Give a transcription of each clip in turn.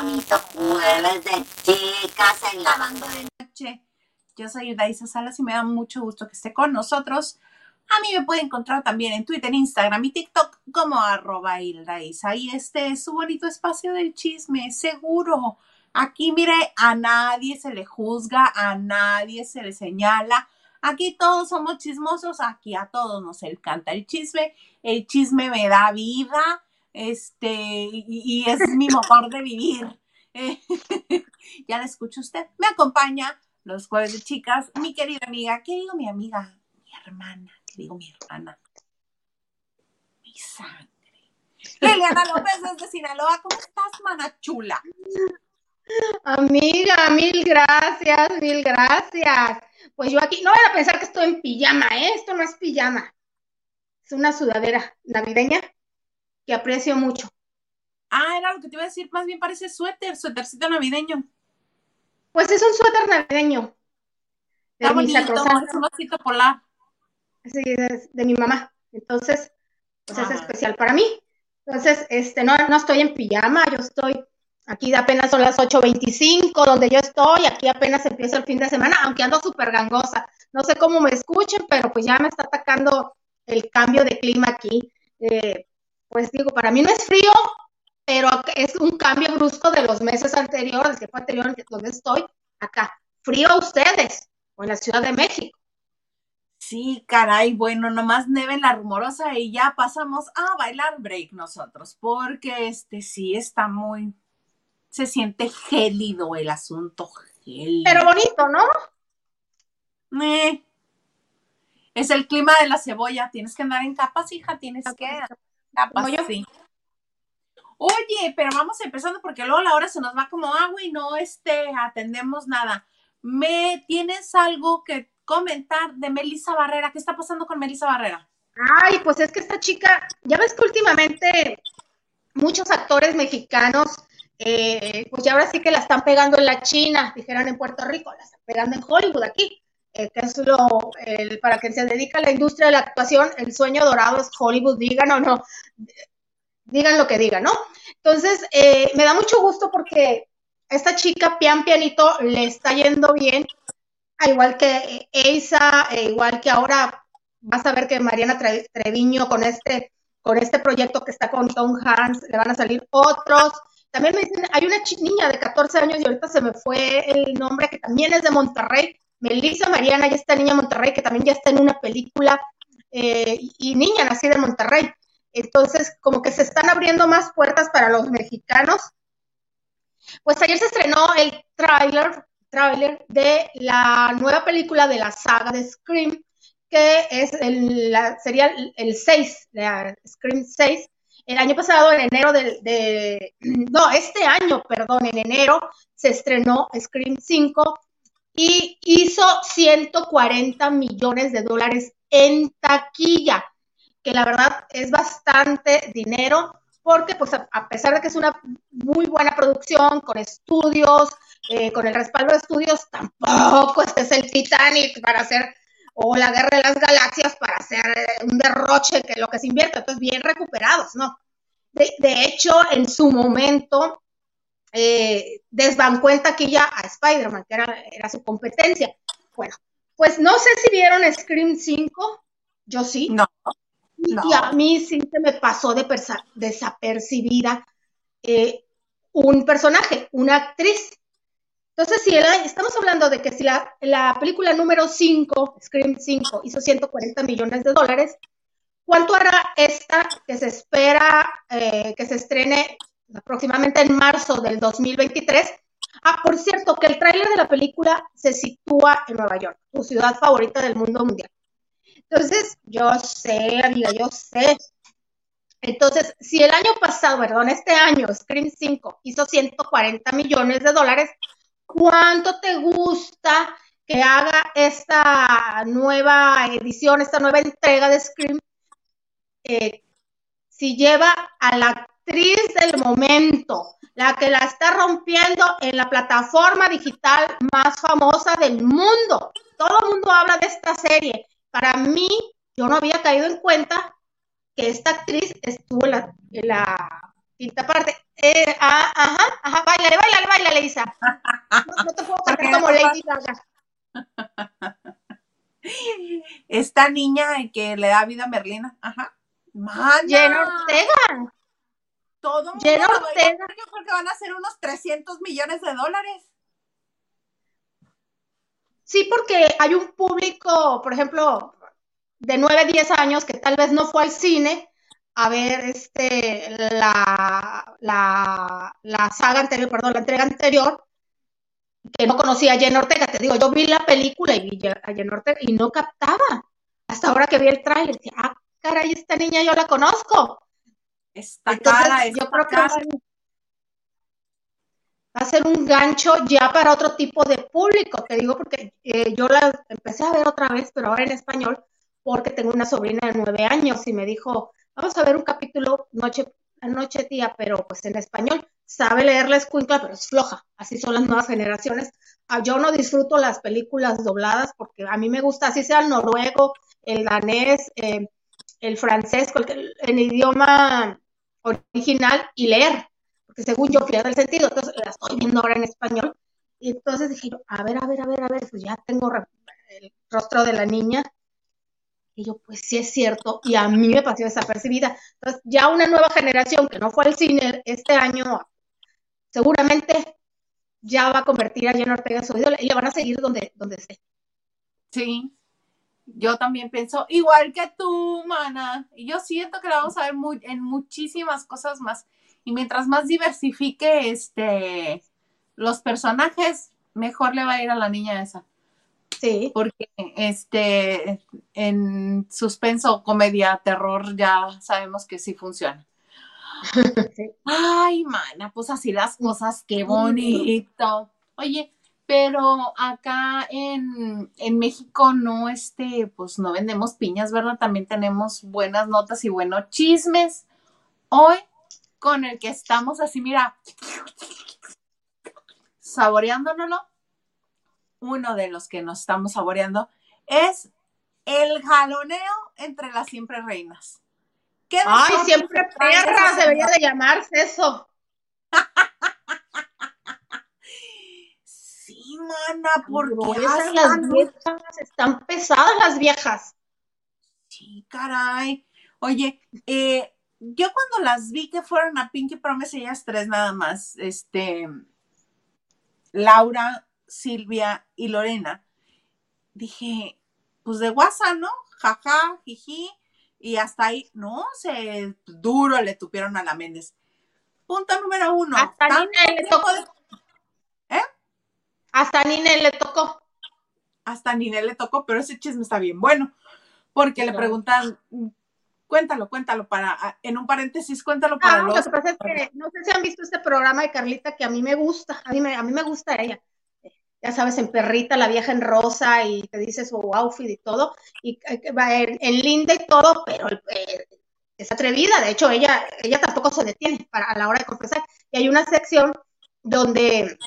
Bonito jueves de chicas en la banda de noche. Yo soy Daisa Salas y me da mucho gusto que esté con nosotros. A mí me puede encontrar también en Twitter, Instagram y TikTok como arroba Hildaisa. Y este es su bonito espacio del chisme, seguro. Aquí, mire, a nadie se le juzga, a nadie se le señala. Aquí todos somos chismosos, aquí a todos nos encanta el chisme. El chisme me da vida, este, y, es mi motor de vivir. ya la escucha usted. Me acompaña los jueves de chicas, mi querida amiga. ¿Qué digo mi amiga? Mi hermana digo mi hermana, mi sangre. Liliana López desde Sinaloa, ¿cómo estás, mana chula? Amiga, mil gracias, mil gracias. Pues yo aquí, no voy a pensar que estoy en pijama, ¿eh? Esto no es pijama. Es una sudadera navideña que aprecio mucho. Ah, era lo que te iba a decir, más bien parece suéter, suétercito navideño. Pues es un suéter navideño. Está bonito, es un vasito polar sí, de, mi mamá. Entonces, pues es especial para mí. Entonces, este, no, no estoy en pijama, yo estoy aquí apenas son las 8.25 donde yo estoy, aquí apenas empieza el fin de semana, aunque ando súper gangosa. No sé cómo me escuchen, pero pues ya me está atacando el cambio de clima aquí. Eh, pues digo, para mí no es frío, pero es un cambio brusco de los meses anteriores, que fue anterior donde estoy, acá. Frío a ustedes, o en la Ciudad de México. Sí, caray, bueno, nomás neve la rumorosa y ya pasamos a bailar break nosotros, porque este sí está muy, se siente gélido el asunto, gélido. Pero bonito, ¿no? Eh, es el clima de la cebolla, tienes que andar en capas, hija, tienes que capas, sí. Oye, pero vamos empezando porque luego la hora se nos va como agua y no este, atendemos nada. ¿Me tienes algo que comentar de Melissa Barrera. ¿Qué está pasando con Melissa Barrera? Ay, pues es que esta chica, ya ves que últimamente muchos actores mexicanos, eh, pues ya ahora sí que la están pegando en la China, dijeron en Puerto Rico, la están pegando en Hollywood aquí, que es lo, para quien se dedica a la industria de la actuación, el sueño dorado es Hollywood, digan o no, digan lo que digan, ¿no? Entonces, eh, me da mucho gusto porque esta chica, pian pianito, le está yendo bien, igual que Eisa, e igual que ahora vas a ver que Mariana Treviño con este, con este proyecto que está con Tom Hanks, le van a salir otros. También me dicen, hay una niña de 14 años y ahorita se me fue el nombre, que también es de Monterrey, Melissa Mariana, y esta niña Monterrey, que también ya está en una película, eh, y niña nacida en Monterrey. Entonces, como que se están abriendo más puertas para los mexicanos. Pues ayer se estrenó el tráiler tráiler de la nueva película de la saga de Scream, que es el, sería el 6, la Scream 6. El año pasado, en enero de, no, este año, perdón, en enero se estrenó Scream 5 y hizo 140 millones de dólares en taquilla, que la verdad es bastante dinero porque pues a, pesar de que es una muy buena producción con estudios, eh, con el respaldo de estudios, tampoco este es el Titanic para hacer, o la Guerra de las Galaxias para hacer eh, un derroche que lo que se invierte, entonces bien recuperados, ¿no? De, hecho, en su momento, eh, desbancó en taquilla a Spider-Man, que era, era su competencia. Bueno, pues no sé si vieron Scream 5, yo sí. No. Y a mí sí se me pasó de desapercibida eh, un personaje, una actriz. Entonces, si estamos hablando de que si la, película número 5, Scream 5, hizo 140 millones de dólares, ¿cuánto hará esta que se espera eh, que se estrene aproximadamente en marzo del 2023? Ah, por cierto, que el tráiler de la película se sitúa en Nueva York, tu ciudad favorita del mundo mundial. Entonces, yo sé, amiga, yo sé. Entonces, si el año pasado, perdón, este año, Scream 5 hizo 140 millones de dólares, ¿cuánto te gusta que haga esta nueva edición, esta nueva entrega de Scream? Eh, si lleva a la actriz del momento, la que la está rompiendo en la plataforma digital más famosa del mundo. Todo el mundo habla de esta serie para mí, yo no había caído en cuenta que esta actriz estuvo en la, quinta parte. Eh, ah, ajá, ajá, bailale, bailale, bailale, Isa. No, no te puedo cantar como Lady Gaga. Esta niña que le da vida a Merlina, ajá. Mana, Jenna Ortega. Todo Jenna. Ortega. Yo creo que van a ser unos 300 millones de dólares. Sí, porque hay un público, por ejemplo, de 9, 10 años que tal vez no fue al cine a ver este la, la, la saga anterior, perdón, la entrega anterior, que no conocía a Jenna Ortega. Te digo, yo vi la película y vi a Jenna Ortega y no captaba. Hasta ahora que vi el tráiler, dije, ah, caray, esta niña yo la conozco. Esta Entonces, cara, yo creo que va a cara. ser- va a ser un gancho ya para otro tipo de público, te digo, porque eh, yo la empecé a ver otra vez, pero ahora en español, porque tengo una sobrina de nueve años y me dijo, vamos a ver un capítulo noche, noche tía, pero pues en español. Sabe leer la escuincla, pero es floja. Así son las nuevas generaciones. Ah, Yo no disfruto las películas dobladas porque a mí me gusta, así sea el noruego, el danés, eh, el francés, cualquier, en idioma original y leer, porque según yo pierde el sentido, entonces la estoy viendo ahora en español. Y entonces dije yo, a ver, a ver, a ver, a ver, pues ya tengo el rostro de la niña. Y yo, pues sí es cierto, y a mí me pasó desapercibida. Entonces, ya una nueva generación que no fue al cine este año, seguramente ya va a convertir a Jenna Ortega en su ídola y le van a seguir donde, donde esté. Sí, yo también pienso igual que tú, mana. Y yo siento que la vamos a ver muy, en muchísimas cosas más. Y mientras más diversifique este los personajes, mejor le va a ir a la niña esa. Sí, Porque este en suspenso, comedia, terror, ya sabemos que sí funciona. sí. Ay, mana, pues así las cosas, qué bonito. Oye, pero acá en, en México no, este, pues no vendemos piñas, ¿verdad? También tenemos buenas notas y buenos chismes. Hoy, con el que estamos así, mira, saboreándonoslo, uno de los que nos estamos saboreando es el jaloneo entre las siempre reinas. ¿Qué Ay, siempre perras debería de llamarse eso. Sí, mana, porque Gruesas las viejas, están pesadas las viejas. Sí, caray. Oye, eh, yo cuando las vi que fueron a Pinky Promise, ellas tres nada más, este, Laura, Silvia y Lorena, dije, pues de guasa, ¿no? Jaja, jiji, y hasta ahí, no, se duro le tupieron a la Méndez. Punto número uno. Hasta tanto tiempo de- Hasta Nine le tocó. hasta a Ninel le tocó, pero ese chisme está bien bueno, porque le preguntan, cuéntalo, cuéntalo para, ah, en un paréntesis, cuéntalo para Ah, lo los... que pasa es que no sé si han visto este programa de Carlita que a mí me gusta, a mí me, a mí me gusta ella. Ya sabes, en perrita, la vieja en rosa y te dice su outfit y todo, y eh, va en, en linda y todo, pero eh, es atrevida. De hecho, ella, ella tampoco se detiene para, a la hora de confesar. Y hay una sección donde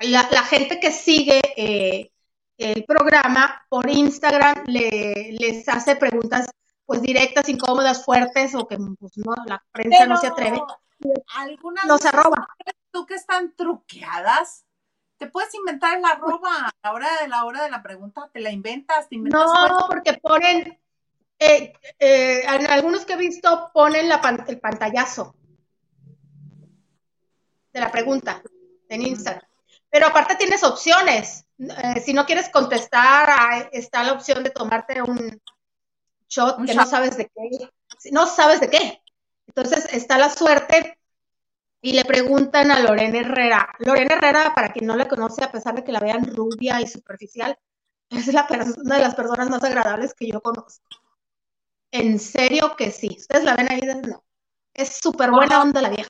la, la gente que sigue eh, el programa por Instagram le, les hace preguntas pues directas, incómodas, fuertes o que pues, no, la prensa no se atreve. Algunas Los arroba. tú que están truqueadas, te puedes inventar el arroba a la hora de la hora de la pregunta, te la inventas, te inventas No, porque ponen, eh, eh, en algunos que he visto ponen la pan- el pantallazo de la pregunta en Instagram. Pero aparte tienes opciones. Eh, si no quieres contestar, está la opción de tomarte un shot Un que shot. no sabes de qué. No sabes de qué. Entonces está la suerte y le preguntan a Lorena Herrera. Lorena Herrera, para quien no la conoce, a pesar de que la vean rubia y superficial, es la una de las personas más agradables que yo conozco. En serio que sí. Ustedes la ven ahí, no. Es súper buena onda la vieja,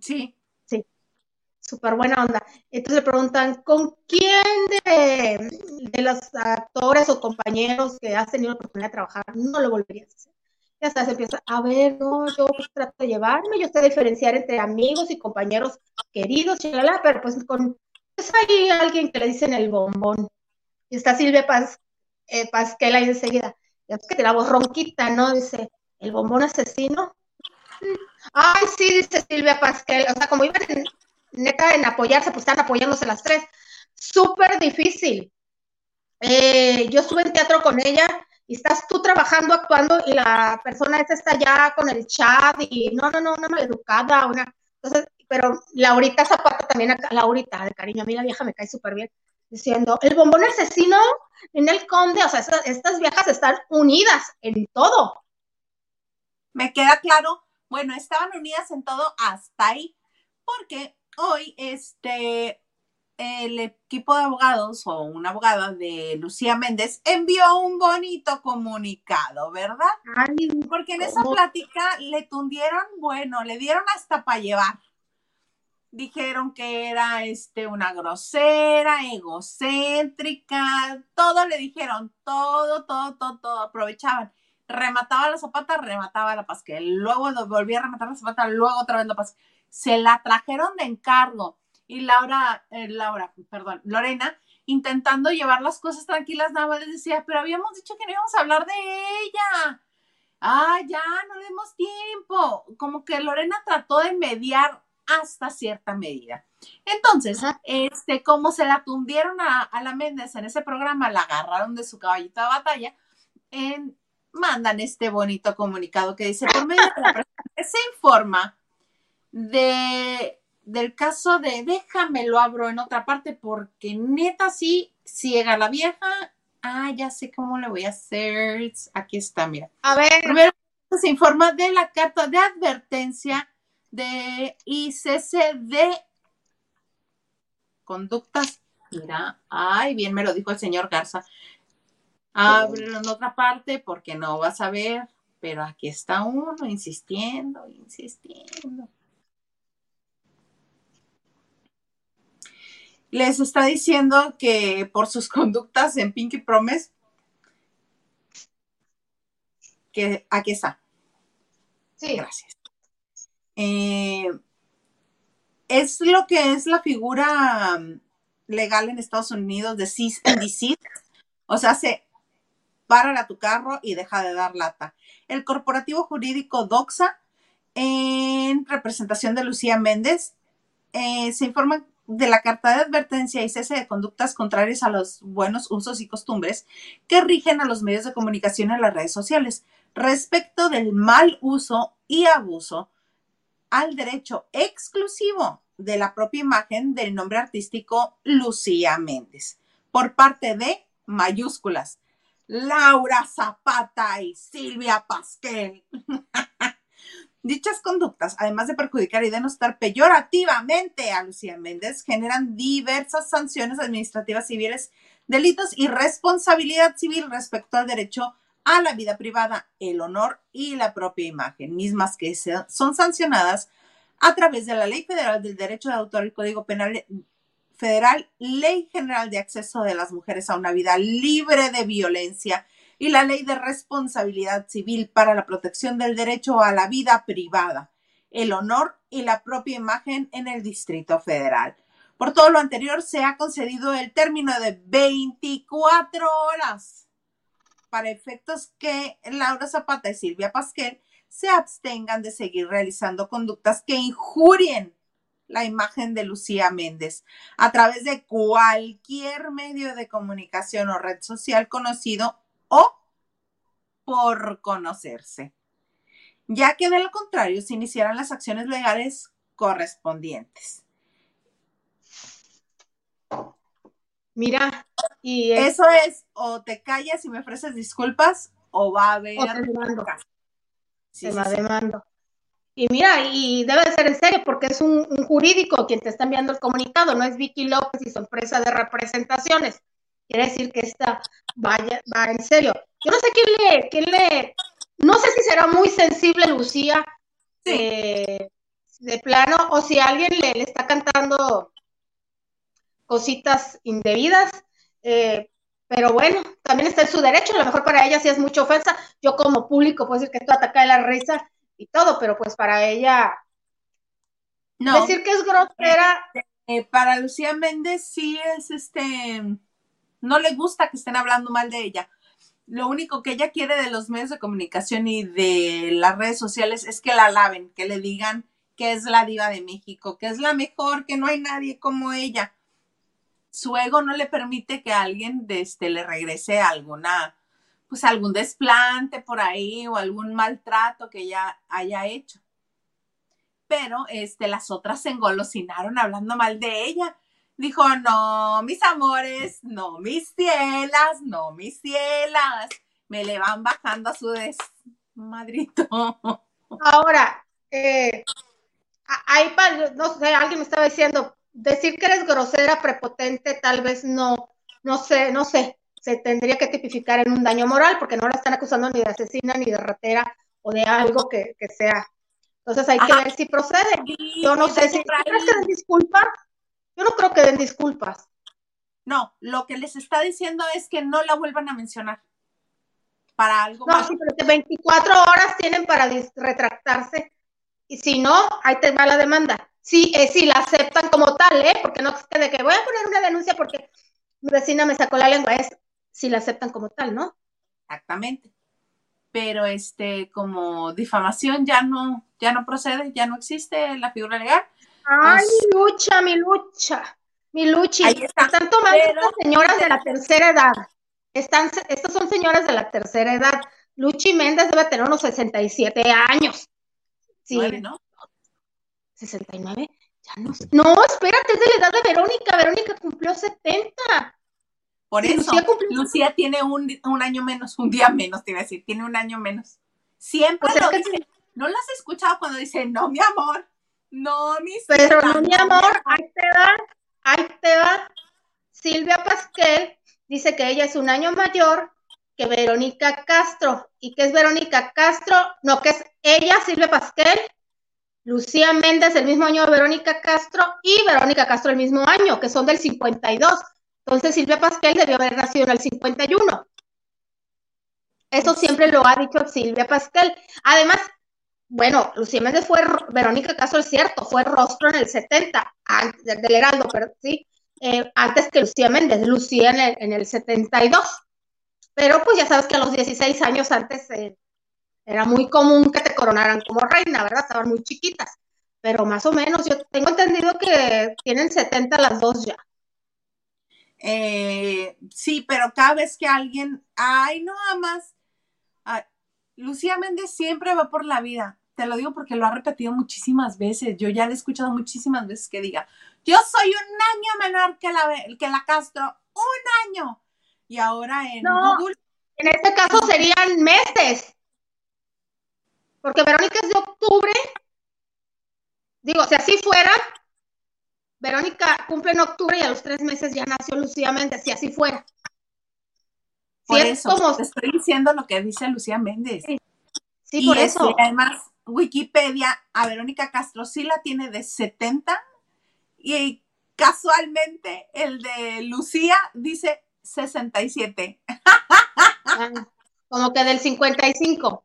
Sí, súper buena onda. Entonces le preguntan, ¿con quién de, de los actores o compañeros que has tenido la oportunidad de trabajar no lo volverías a hacer? Ya sabes, empieza, a ver, no, yo pues, trato de llevarme, yo sé diferenciar entre amigos y compañeros queridos, chalala, pero pues con, pues hay alguien que le dicen el bombón. Y está Silvia Paz, eh, Pasquel ahí enseguida. Ya que te la voz ronquita, ¿no? Dice, el bombón asesino. Ay, sí, dice Silvia Pasquel. O sea, como iban neta en apoyarse, pues están apoyándose las tres. Súper difícil. Eh, yo estuve en teatro con ella y estás tú trabajando, actuando y la persona esa está ya con el chat y no, no, no, una maleducada, una. Entonces, pero Laurita Zapata también, Laurita, de cariño, a mí la vieja me cae súper bien, diciendo, el bombón asesino en el conde, o sea, estas viejas están unidas en todo. Me queda claro, bueno, estaban unidas en todo hasta ahí, porque hoy, este, el equipo de abogados o una abogada de Lucía Méndez envió un bonito comunicado, ¿verdad? Porque en esa plática le tundieron, bueno, le dieron hasta para llevar. Dijeron que era este una grosera, egocéntrica, todo le dijeron, todo, todo, todo, todo, aprovechaban. Remataba la zapata, remataba la pasquel, luego volvía a rematar la zapata, luego otra vez la pasquel. Se la trajeron de encargo y Laura, eh, Laura, perdón, Lorena, intentando llevar las cosas tranquilas, nada más les decía, pero habíamos dicho que no íbamos a hablar de ella. Ah, ya, no le demos tiempo. Como que Lorena trató de mediar hasta cierta medida. Entonces, este, como se la tundieron a, la Méndez en ese programa, la agarraron de su caballito de batalla, en, mandan este bonito comunicado que dice, por medio de la se informa de del caso de déjame lo abro en otra parte porque neta sí ciega la vieja. Ah, ya sé cómo le voy a hacer. Aquí está, mira. A ver. Primero se informa de la carta de advertencia de ICC de conductas. Mira, ay, bien me lo dijo el señor Garza. Ábrelo en otra parte porque no vas a ver, pero aquí está uno insistiendo, insistiendo. Les está diciendo que por sus conductas en Pinky Promise, que aquí está. Sí. Gracias. Eh, es lo que es la figura um, legal en Estados Unidos de cease and desist. O sea, se para a tu carro y deja de dar lata. El corporativo jurídico DOXA, en representación de Lucía Méndez, eh, se informa de la carta de advertencia y cese de conductas contrarias a los buenos usos y costumbres que rigen a los medios de comunicación en las redes sociales respecto del mal uso y abuso al derecho exclusivo de la propia imagen del nombre artístico Lucía Méndez por parte de mayúsculas Laura Zapata y Silvia Pasquel. Dichas conductas, además de perjudicar y denostar peyorativamente a Lucía Méndez, generan diversas sanciones administrativas civiles, delitos y responsabilidad civil respecto al derecho a la vida privada, el honor y la propia imagen, mismas que son sancionadas a través de la Ley Federal del Derecho de Autor, el Código Penal Federal, Ley General de Acceso de las Mujeres a una Vida Libre de Violencia y la Ley de Responsabilidad Civil para la protección del derecho a la vida privada, el honor y la propia imagen en el Distrito Federal. Por todo lo anterior, se ha concedido el término de 24 horas para efectos que Laura Zapata y Silvia Pasquel se abstengan de seguir realizando conductas que injurien la imagen de Lucía Méndez a través de cualquier medio de comunicación o red social conocido o por conocerse, ya que de lo contrario se iniciarán las acciones legales correspondientes. Mira, y eso es o te callas y me ofreces disculpas o va a haber se va demando. Y mira, y debe de ser en serio porque es un, un, jurídico quien te está enviando el comunicado, no es Vicky López y su empresa de representaciones. Quiere decir que esta vaya, va en serio. Yo no sé quién le, quién le, no sé si será muy sensible Lucía eh, de plano o si alguien le, está cantando cositas indebidas. Eh, pero bueno, también está en su derecho, a lo mejor para ella sí es mucha ofensa. Yo como público puedo decir que esto ataca de la risa y todo, pero pues para ella no. decir que es grosera. Eh, para Lucía Méndez sí es este no le gusta que estén hablando mal de ella. lo único que ella quiere de los medios de comunicación y de las redes sociales es que la alaben, que le digan que es la diva de México, que es la mejor, que no hay nadie como ella. Su ego no le permite que alguien de este, le regrese alguna, pues algún desplante por ahí o algún maltrato que ella haya hecho. Pero este, las otras se engolosinaron hablando mal de ella dijo, no, mis amores, no, mis cielas, no, mis cielas. Me le van bajando a su desmadrito. Ahora, eh, hay, no sé, alguien me estaba diciendo, decir que eres grosera, prepotente, tal vez no, no sé, no sé, se tendría que tipificar en un daño moral, porque no la están acusando ni de asesina, ni de ratera, o de algo que, sea. Entonces hay que ver si procede. Yo no sé si ¿crees que disculpa? Yo no creo que den disculpas. No, lo que les está diciendo es que no la vuelvan a mencionar para algo. No, sí, pero 24 horas tienen para retractarse y si no, ahí te va la demanda. Sí, eh, sí, la aceptan como tal, ¿eh? Porque no es que de que voy a poner una denuncia porque mi vecina me sacó la lengua, es si la aceptan como tal, ¿no? Exactamente. Pero este, como difamación ya no, ya no procede, ya no existe la figura legal. Ay, mi lucha, mi lucha, mi lucha. Están tomando estas señoras de la tercera edad. Están, estas son señoras de la tercera edad. Luchi Méndez debe tener unos 67 años. Sí. ¿no? 69. Ya no No, espérate, es de la edad de Verónica. Verónica cumplió 70. Por eso, Lucía, tiene un, año menos, un día menos, te iba a decir, tiene un año menos. Siempre pues lo dice. ¿No lo has escuchado cuando dice, no, mi amor? No, mi Pero no, mi amor, ahí te va, ahí te va. Silvia Pasquel dice que ella es un año mayor que Verónica Castro. ¿Y qué es Verónica Castro? No, que es ella, Silvia Pasquel, Lucía Méndez el mismo año de Verónica Castro y Verónica Castro el mismo año, que son del 52. Entonces Silvia Pasquel debió haber nacido en el 51. Eso siempre lo ha dicho Silvia Pasquel. Además, bueno, Lucía Méndez fue, Verónica Caso es cierto, fue rostro en el 70, antes, del Heraldo, pero sí, eh, antes que Lucía Méndez, Lucía en el, en el 72. Pero pues ya sabes que a los 16 años antes eh, era muy común que te coronaran como reina, ¿verdad? Estaban muy chiquitas. Pero más o menos, yo tengo entendido que tienen 70 las dos ya. Eh, sí, pero cada vez que alguien, ay, no amas, Lucía Méndez siempre va por la vida. Te lo digo porque lo ha repetido muchísimas veces. Yo ya le he escuchado muchísimas veces que diga, yo soy un año menor que la, que la Castro, un año. Y ahora en Google. En este caso serían meses. Porque Verónica es de octubre. Digo, si así fuera, Verónica cumple en octubre y a los tres meses ya nació Lucía Méndez, si así fuera. Por eso, te estoy diciendo lo que dice Lucía Méndez. Sí, por eso. además, Wikipedia, a Verónica Castro sí la tiene de 70 y casualmente el de Lucía dice 67. Ah, como que del 55.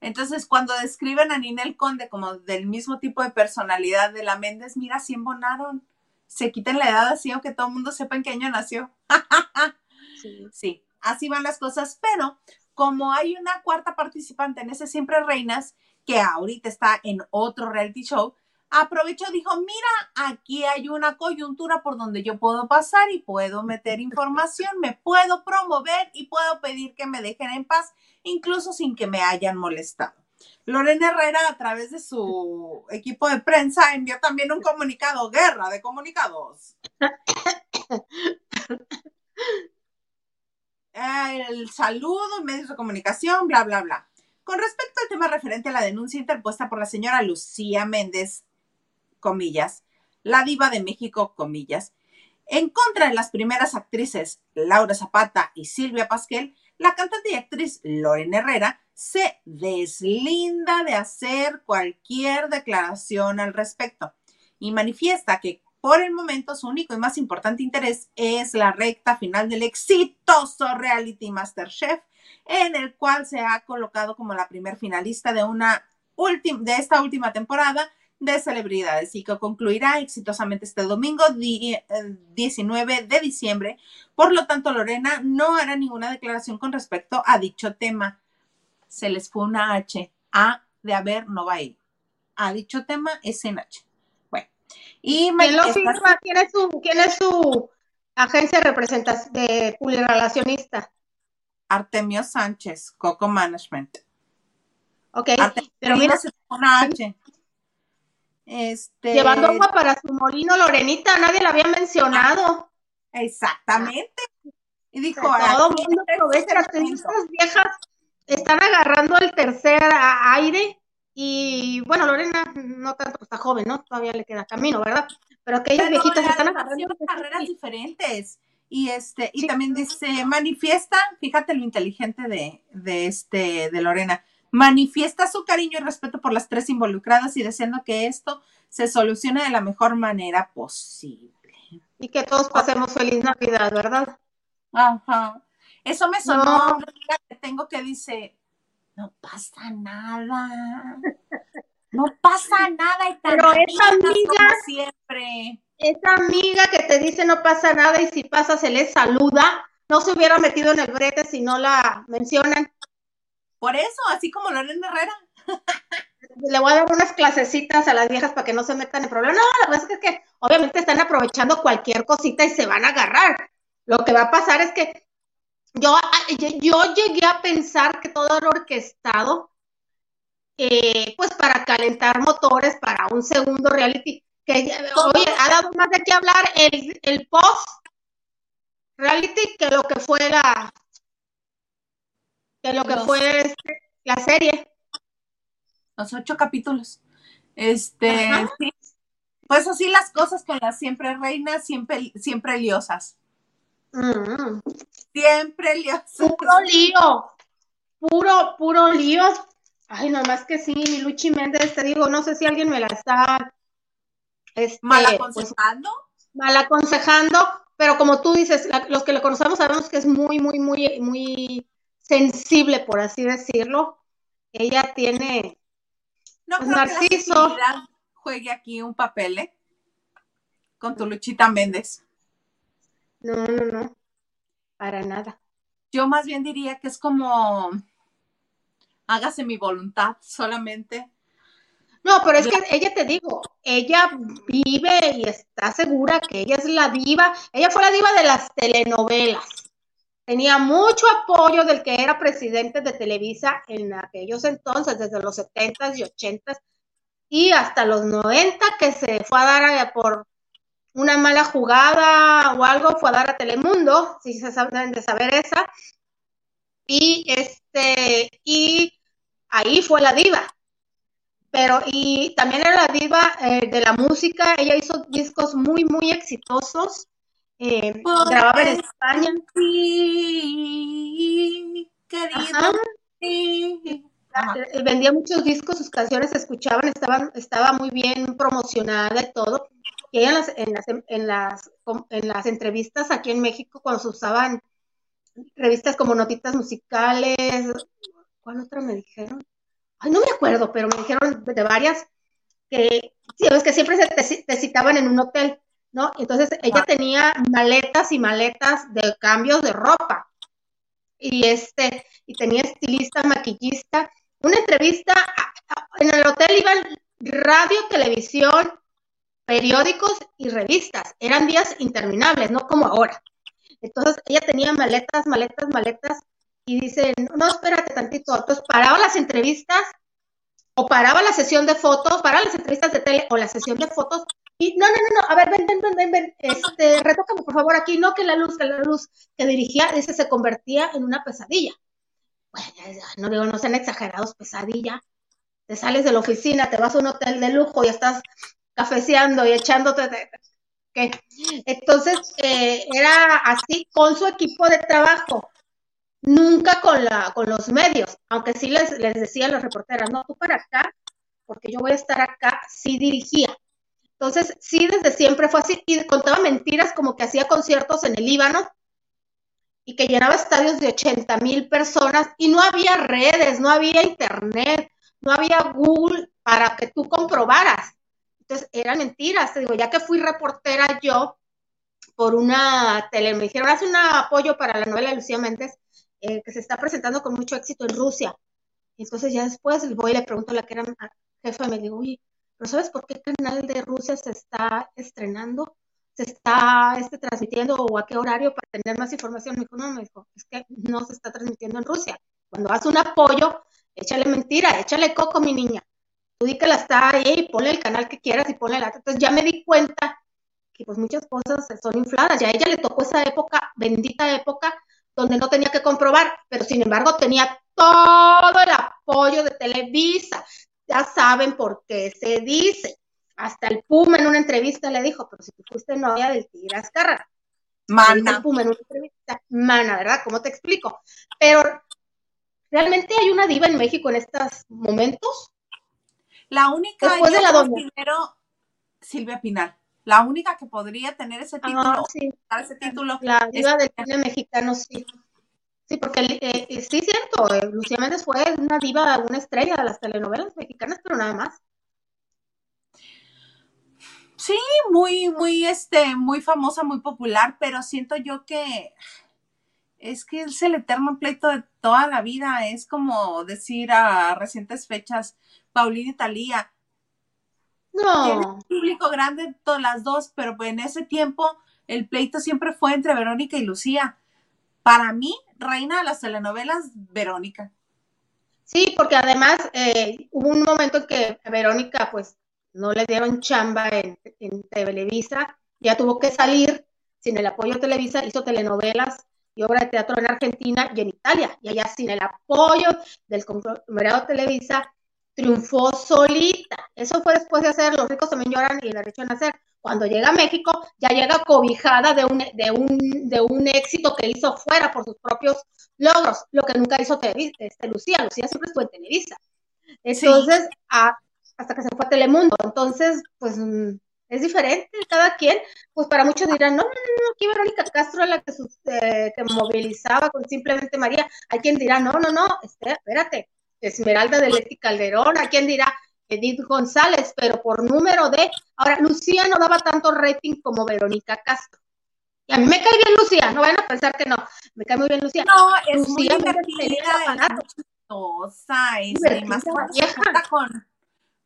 Entonces, cuando describen a Ninel Conde como del mismo tipo de personalidad de la Méndez, mira, si embonaron. Se quiten la edad así, aunque todo el mundo sepa en qué año nació. sí. así van las cosas, pero como hay una cuarta participante en ese Siempre Reinas, que ahorita está en otro reality show, aprovechó, dijo, mira, aquí hay una coyuntura por donde yo puedo pasar y puedo meter información, me puedo promover y puedo pedir que me dejen en paz, incluso sin que me hayan molestado. Lorena Herrera, a través de su equipo de prensa, envió también un comunicado, guerra de comunicados. el saludo, medios de comunicación, bla, bla, bla. Con respecto al tema referente a la denuncia interpuesta por la señora Lucía Méndez, comillas, la diva de México, comillas, en contra de las primeras actrices Laura Zapata y Silvia Pasquel, la cantante y actriz Lorena Herrera se deslinda de hacer cualquier declaración al respecto y manifiesta que por el momento, su único y más importante interés es la recta final del exitoso reality MasterChef, en el cual se ha colocado como la primer finalista de, una de esta última temporada de celebridades y que concluirá exitosamente este domingo 19 de diciembre. Por lo tanto, Lorena no hará ninguna declaración con respecto a dicho tema. Se les fue una H. A de haber no va a ir. A dicho tema es en H. Y ¿Quién lo firma? ¿Quién es su, quién es su agencia de representación de relacionista? Artemio Sánchez, Coco Management. Ok, pero mira, una H. Este... Llevando agua para su molino, Lorenita, nadie la había mencionado. Exactamente. Y dijo, todo mundo aprovecha, estas viejas están agarrando el tercer aire y bueno, Lorena no tanto, está joven, ¿no? Todavía le queda camino, ¿verdad? Pero aquellas viejitas están agarrando carreras diferentes. Y este, y también dice, manifiesta, fíjate lo inteligente de, de este, de Lorena, manifiesta su cariño y respeto por las tres involucradas y deseando que esto se solucione de la mejor manera posible. Y que todos pasemos feliz Navidad, ¿verdad? Ajá. Eso me sonó que tengo que dice, no pasa nada. No pasa nada y Pero esa amiga siempre. Esa amiga que te dice no pasa nada y si pasa se le saluda, no se hubiera metido en el brete si no la mencionan. Por eso, así como Lorena Herrera. Le voy a dar unas clasecitas a las viejas para que no se metan en problemas. No, la verdad es que obviamente están aprovechando cualquier cosita y se van a agarrar. Lo que va a pasar es que yo, ah, yo llegué a pensar que todo era orquestado, eh, pues para calentar motores para un segundo reality. Que, oye, ha dado más de qué hablar el, el post reality que lo que fue la, de lo que fue este, la serie. Los ocho capítulos. Este, pues así las cosas con las siempre reinas, siempre, siempre liosas. Mm. Siempre liosas. Puro lío. Puro, puro lío. Ay, nomás que sí, mi Luchi Méndez, te digo, no sé si alguien me la está este, mal aconsejando. mal aconsejando, pero como tú dices, los que lo conocemos sabemos que es muy, muy, muy, muy sensible, por así decirlo. Ella tiene no pues, Narciso. juegue aquí un papel, ¿eh? Con tu Luchita Méndez. No, no, no. Para nada. Yo más bien diría que es como hágase mi voluntad solamente. No, pero es que ella te digo, ella vive y está segura que ella es la diva. Ella fue la diva de las telenovelas tenía mucho apoyo del que era presidente de Televisa en aquellos entonces, desde los 70s y 80s y hasta los 90 que se fue a dar por una mala jugada o algo, fue a dar a Telemundo, si se saben de saber esa. Y este, y ahí fue la diva. Pero, y también era la diva eh, de la música, ella hizo discos muy, muy exitosos eh, grababa en España. Sí, querido. Eh, vendía muchos discos, sus canciones se escuchaban, estaban, estaba muy bien promocionada y todo. Y ella en las, en las, en las, en las entrevistas aquí en México, cuando se usaban revistas como Notitas Musicales, ¿cuál otra me dijeron? Ay, no me acuerdo, pero me dijeron de varias que, sí, es que siempre se te citaban en un hotel ¿no? Entonces ella ah. tenía maletas y maletas de cambios de ropa. Y este, y tenía estilista, maquillista. Una entrevista, en el hotel iban radio, televisión, periódicos y revistas. Eran días interminables, no como ahora. Entonces ella tenía maletas, maletas, maletas y dicen, no, espérate tantito. Entonces paraba las entrevistas o paraba la sesión de fotos, paraba las entrevistas de tele o la sesión de fotos y no, no, no, no, a ver, ven, ven, ven, ven, ven, este, retócame por favor aquí, no que la luz, que la luz que dirigía, ese se convertía en una pesadilla. Bueno, no digo, no sean exagerados, pesadilla. Te sales de la oficina, te vas a un hotel de lujo y estás cafeceando y echándote de, ¿qué? Entonces, eh, era así con su equipo de trabajo, nunca con, la, con los medios, aunque sí les, les decía a las reporteras, no, tú para acá, porque yo voy a estar acá, sí dirigía. Entonces, sí, desde siempre fue así. Y contaba mentiras como que hacía conciertos en el Líbano y que llenaba estadios de 80 mil personas y no había redes, no había internet, no había Google para que tú comprobaras. Entonces, eran mentiras. Te digo, ya que fui reportera yo por una tele, me dijeron, haz un apoyo para la novela de Lucía Méndez, eh, que se está presentando con mucho éxito en Rusia. entonces ya después voy y le pregunto a la que era jefa, me digo, oye, ¿pero sabes por qué canal de Rusia se está estrenando? ¿Se está este, transmitiendo o a qué horario para tener más información? Me dijo, no, me dijo, es que no se está transmitiendo en Rusia. Cuando haces un apoyo, échale mentira, échale coco, mi niña. Tú di que la está ahí, ponle el canal que quieras y ponle la... Entonces ya me di cuenta que pues muchas cosas son infladas. Ya a ella le tocó esa época, bendita época, donde no tenía que comprobar, pero sin embargo tenía todo el apoyo de Televisa. Ya saben por qué se dice. Hasta el Puma en una entrevista le dijo, pero si tú fuiste novia del Tigre Azcárraga. Mana. El Puma en una entrevista. Mana, ¿verdad? ¿Cómo te explico? Pero realmente hay una diva en México en estos momentos. La única Después de la primero, Silvia Pinal la única que podría tener ese ah, título, sí. ese título. La diva del cine mexicano, sí. Sí, porque eh, eh, sí es cierto, eh, Lucía Méndez fue una diva, una estrella de las telenovelas mexicanas, pero nada más. Sí, muy, muy, este, muy famosa, muy popular, pero siento yo que es que es el eterno pleito de toda la vida. Es como decir a recientes fechas, Paulina y Talía, no. un público grande todas las dos, pero en ese tiempo el pleito siempre fue entre Verónica y Lucía. Para mí, reina de las telenovelas, Verónica. Sí, porque además eh, hubo un momento en que a Verónica pues no le dieron chamba en, en, Televisa, ya tuvo que salir sin el apoyo de Televisa, hizo telenovelas y obra de teatro en Argentina y en Italia, y allá sin el apoyo del conglomerado Televisa triunfó solita. Eso fue después de hacer Los ricos también lloran y la derecho a nacer. Cuando llega a México, ya llega cobijada de un, de un, de un éxito que hizo fuera por sus propios logros, lo que nunca hizo este, Lucía. Lucía siempre estuvo en Televisa. Entonces, hasta que se fue a Telemundo. Entonces, pues mm, es diferente, cada quien, pues para muchos dirán, no, no, no, aquí Verónica Castro es la que, eh, que movilizaba con simplemente María. Hay quien dirá, no, no, no, espérate, Esmeralda de Leti Calderón, ¿a quién dirá? Edith González, pero por número de. Ahora, Lucía no daba tanto rating como Verónica Castro. Y a mí me cae bien Lucía, no vayan a pensar que no. Me cae muy bien Lucía. No, es muy divertida, es este, más cuando se, junta con,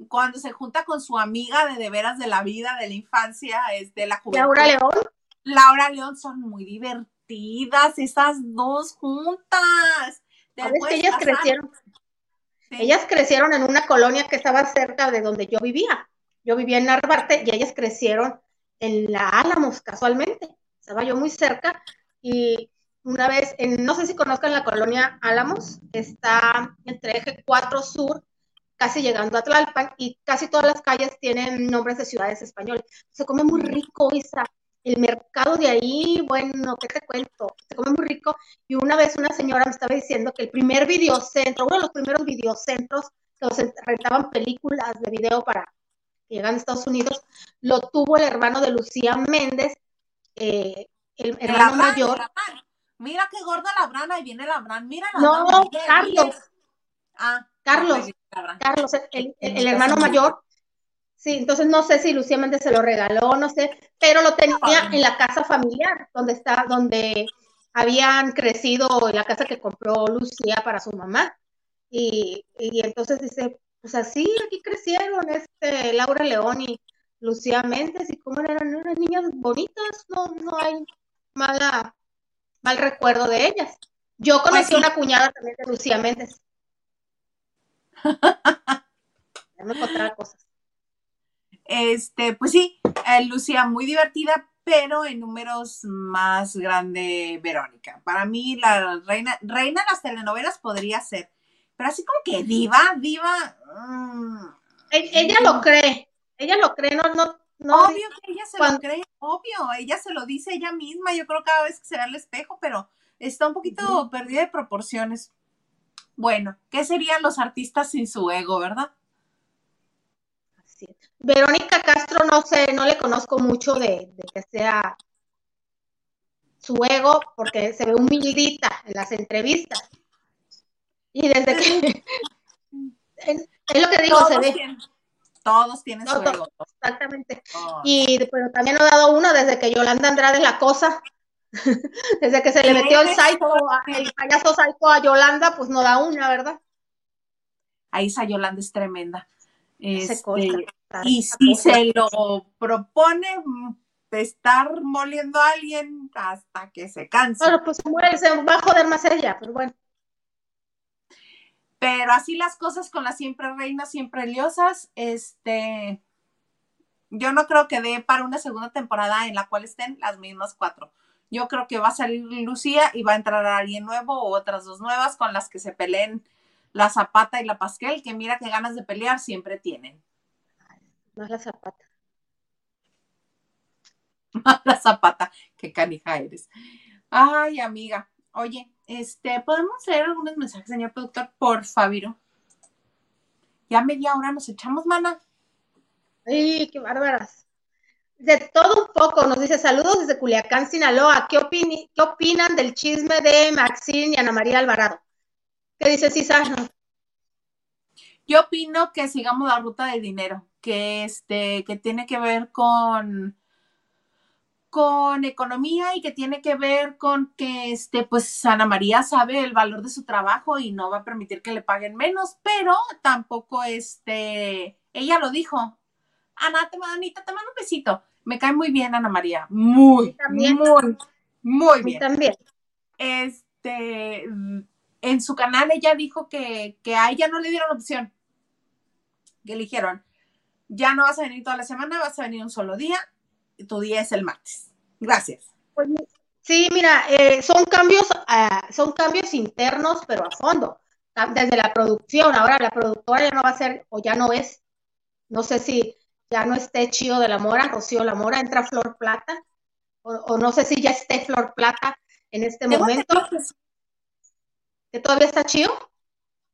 cuando se junta con su amiga de de veras de la vida, de la infancia, es de la juventud. Laura León. Laura León son muy divertidas, esas dos juntas. Después, que ellas crecieron. Ellas crecieron en una colonia que estaba cerca de donde yo vivía. Yo vivía en Narvarte y ellas crecieron en la Álamos casualmente. Estaba yo muy cerca y una vez, en, no sé si conozcan la colonia Álamos, está entre eje 4 sur, casi llegando a Tlalpan y casi todas las calles tienen nombres de ciudades españolas. Se come muy rico, Isa el mercado de ahí, bueno, ¿qué te cuento? Se come muy rico. Y una vez una señora me estaba diciendo que el primer videocentro, uno de los primeros videocentros que los rentaban películas de video para que llegan a Estados Unidos, lo tuvo el hermano de Lucía Méndez, eh, el hermano mayor. Mira qué gorda la brana, y viene la brana, mira la No, Carlos. Ah, Carlos. Carlos, el, el hermano mayor Sí, entonces no sé si Lucía Méndez se lo regaló, no sé, pero lo tenía en la casa familiar, donde está, donde habían crecido en la casa que compró Lucía para su mamá. Y, entonces dice, pues así, aquí crecieron este Laura León y Lucía Méndez, y como eran unas niñas bonitas, no, no hay mala, mal recuerdo de ellas. Yo conocí una cuñada también de Lucía Méndez. ya me otra cosas. Este, pues sí, eh, Lucía muy divertida, pero en números más grande Verónica. Para mí la reina, reina de las telenovelas podría ser, pero así como que diva, diva. Mm, ella lo cree, ella lo cree, no, no, no. Obvio que ella se lo cree, obvio, ella se lo dice ella misma, yo creo cada vez que se ve al espejo, pero está un poquito perdida de proporciones. Bueno, ¿qué serían los artistas sin su ego, verdad? Verónica Castro no sé, no le conozco mucho de, que sea su ego, porque se ve humildita en las entrevistas. Y desde que es, lo que digo, se ve. Todos tienen su Todo, ego. Exactamente. Oh. Y pero también ha dado una desde que Yolanda Andrade la cosa. desde que se le metió el psycho, el payaso psycho a Yolanda, pues no da una, ¿verdad? Ahí esa Yolanda es tremenda. Este, y si se lo propone estar moliendo a alguien hasta que se canse. Bueno, pues se muere, se va a joder más ella, pero bueno. Pero así las cosas con las siempre reinas, siempre liosas, este, yo no creo que dé para una segunda temporada en la cual estén las mismas cuatro. Yo creo que va a salir Lucía y va a entrar alguien nuevo o otras dos nuevas con las que se peleen la Zapata y la Pasquel, que mira que ganas de pelear siempre tienen. Más la zapata. la Zapata, qué canija eres. Ay, amiga. Oye, este, ¿podemos leer algunos mensajes, señor productor? Por favor. Ya media hora nos echamos, mana. Ay, qué bárbaras. De todo un poco, nos dice saludos desde Culiacán, Sinaloa. ¿Qué, opini- qué opinan del chisme de Maxine y Ana María Alvarado? ¿Qué dice Cisa? Yo opino que sigamos la ruta del dinero, que este, que tiene que ver con con economía y que tiene que ver con que este pues Ana María sabe el valor de su trabajo y no va a permitir que le paguen menos, pero tampoco este ella lo dijo. Ana, te Anita, te mando un besito. Me cae muy bien Ana María, muy, También. muy, muy bien. también. Este, en su canal ella dijo que, que a ella no le dieron opción. Que le dijeron, ya no vas a venir toda la semana, vas a venir un solo día, y tu día es el martes. Gracias. Pues, sí, mira, eh, son cambios, ah, son cambios internos, pero a fondo. Desde la producción, ahora la productora ya no va a ser, o ya no es, no sé si ya no esté Chío de la Mora, Rocío La Mora, entra Flor Plata, o, o no sé si ya esté Flor Plata en este momento, entendido que sí. Que todavía está Chío.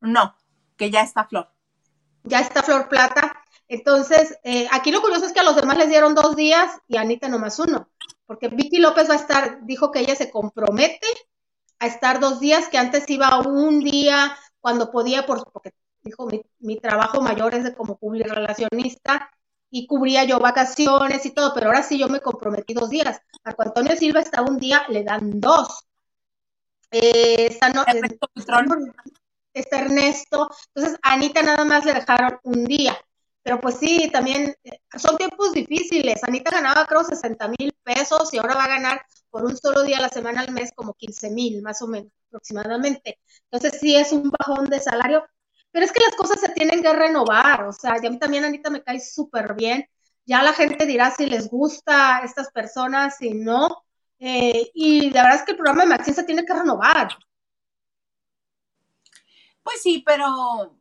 No, que ya está Flor. ya está Flor Plata. Entonces, eh, aquí lo curioso es que a los demás les dieron dos días y a Anita nomás uno, porque Vicky López va a estar, dijo que ella se compromete a estar dos días, que antes iba un día cuando podía, por, porque dijo mi, mi trabajo mayor es de como publirelacionista y cubría yo vacaciones y todo, pero ahora sí yo me comprometí dos días. Marco Antonio Silva está un día, le dan dos. Eh, esta no, Ernesto está Ernesto. Entonces, a Anita nada más le dejaron un día. Pero pues sí, también eh, son tiempos difíciles. Anita ganaba creo 60 mil pesos y ahora va a ganar por un solo día a la semana al mes como 15 mil, más o menos, aproximadamente. Entonces sí es un bajón de salario. Pero es que las cosas se tienen que renovar. O sea, y a mí también Anita me cae súper bien. Ya la gente dirá si les gusta a estas personas, si no. Eh, y la verdad es que el programa de Maxine se tiene que renovar. Pues sí, pero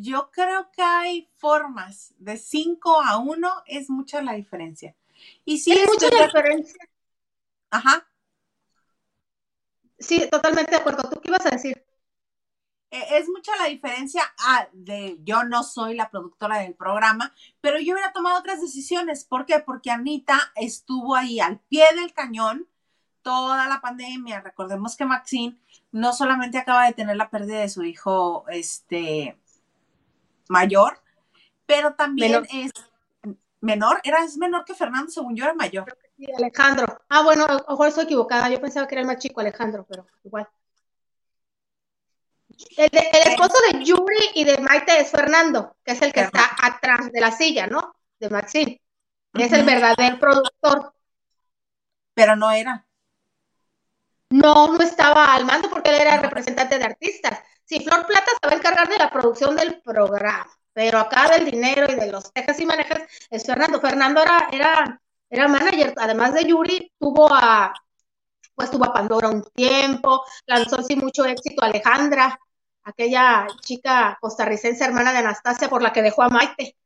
yo creo que hay formas. De 5 a 1 es mucha la diferencia. Y sí, Hay mucha de- diferencia. Ajá. Sí, totalmente de acuerdo. ¿Tú qué ibas a decir? Eh, es mucha la diferencia ah, de yo no soy la productora del programa, pero yo hubiera tomado otras decisiones. ¿Por qué? Porque Anita estuvo ahí al pie del cañón toda la pandemia. Recordemos que Maxine no solamente acaba de tener la pérdida de su hijo este mayor, pero también Menor. es menor, era es menor que Fernando, según yo era mayor. Sí, Alejandro. Ah, bueno, mejor estoy equivocada. Yo pensaba que era el más chico, Alejandro, pero igual. El, de- el esposo de Yuri y de Maite es Fernando, que es el que está atrás de la silla, ¿no? De Maxine. Es el verdadero productor. Pero no era. No, no estaba al mando porque él era representante de artistas. Sí, Flor Plata se va a encargar de la producción del programa, pero acá del dinero y de los tejas y manejas es Fernando. Fernando era, era, era manager, además de Yuri, tuvo a, pues tuvo a Pandora un tiempo, lanzó sin mucho éxito a Alejandra, aquella chica costarricense hermana de Anastasia por la que dejó a Maite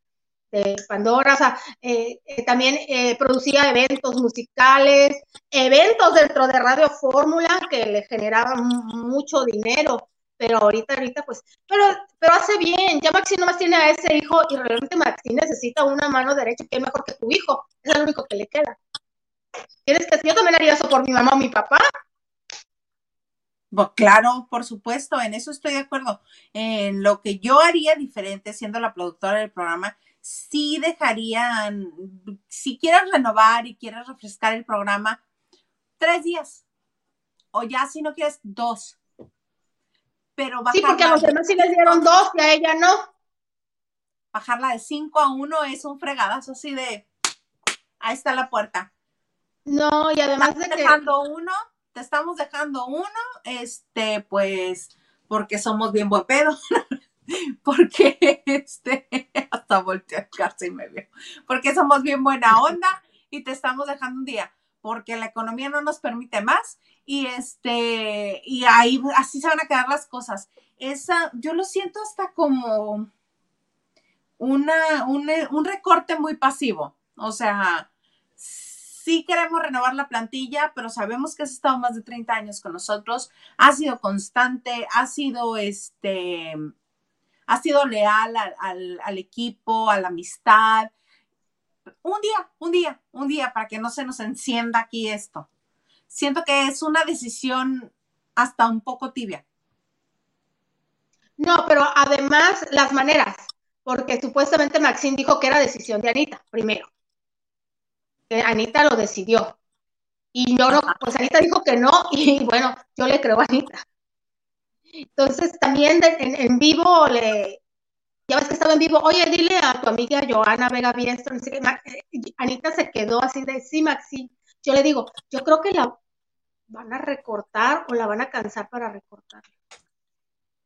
de Pandora, o sea, eh, eh, también eh, producía eventos musicales, eventos dentro de Radio Fórmula que le generaban mucho dinero, pero ahorita, ahorita, pues, pero, pero hace bien, ya Maxi nomás tiene a ese hijo y realmente Maxi necesita una mano derecha que es mejor que tu hijo, es lo único que le queda. Tienes que, yo también haría eso por mi mamá o mi papá. Claro, por supuesto, en eso estoy de acuerdo. En lo que yo haría diferente siendo la productora del programa sí dejarían, si quieres renovar y quieres refrescar el programa, tres días. O ya si no quieres, dos. Pero Sí, porque a los demás sí les dieron dos y a ella no. Bajarla de cinco a uno es un fregadazo así de, ahí está la puerta. No, y además de dejando uno, te estamos dejando uno, este, pues, porque somos bien buen pedo. porque este, hasta voltear casi me veo, porque somos bien buena onda y te estamos dejando un día, porque la economía no nos permite más y este, y ahí así se van a quedar las cosas. Esa, yo lo siento hasta como una, un, un recorte muy pasivo, o sea, sí queremos renovar la plantilla, pero sabemos que has estado más de 30 años con nosotros, ha sido constante, ha sido este, ha sido leal al, equipo, a la amistad. Un día, un día, un día, para que no se nos encienda aquí esto. Siento que es una decisión hasta un poco tibia. No, pero además las maneras, porque supuestamente Maxine dijo que era decisión de Anita, primero. Que Anita lo decidió. Y yo no, pues Anita dijo que no, y bueno, yo le creo a Anita. Entonces también en, vivo le, ya ves que estaba en vivo, oye, dile a tu amiga Joana Vega Biestro, eh, Anita se quedó así de, sí, Maxi, yo le digo, yo creo que la van a recortar o la van a cansar para recortar.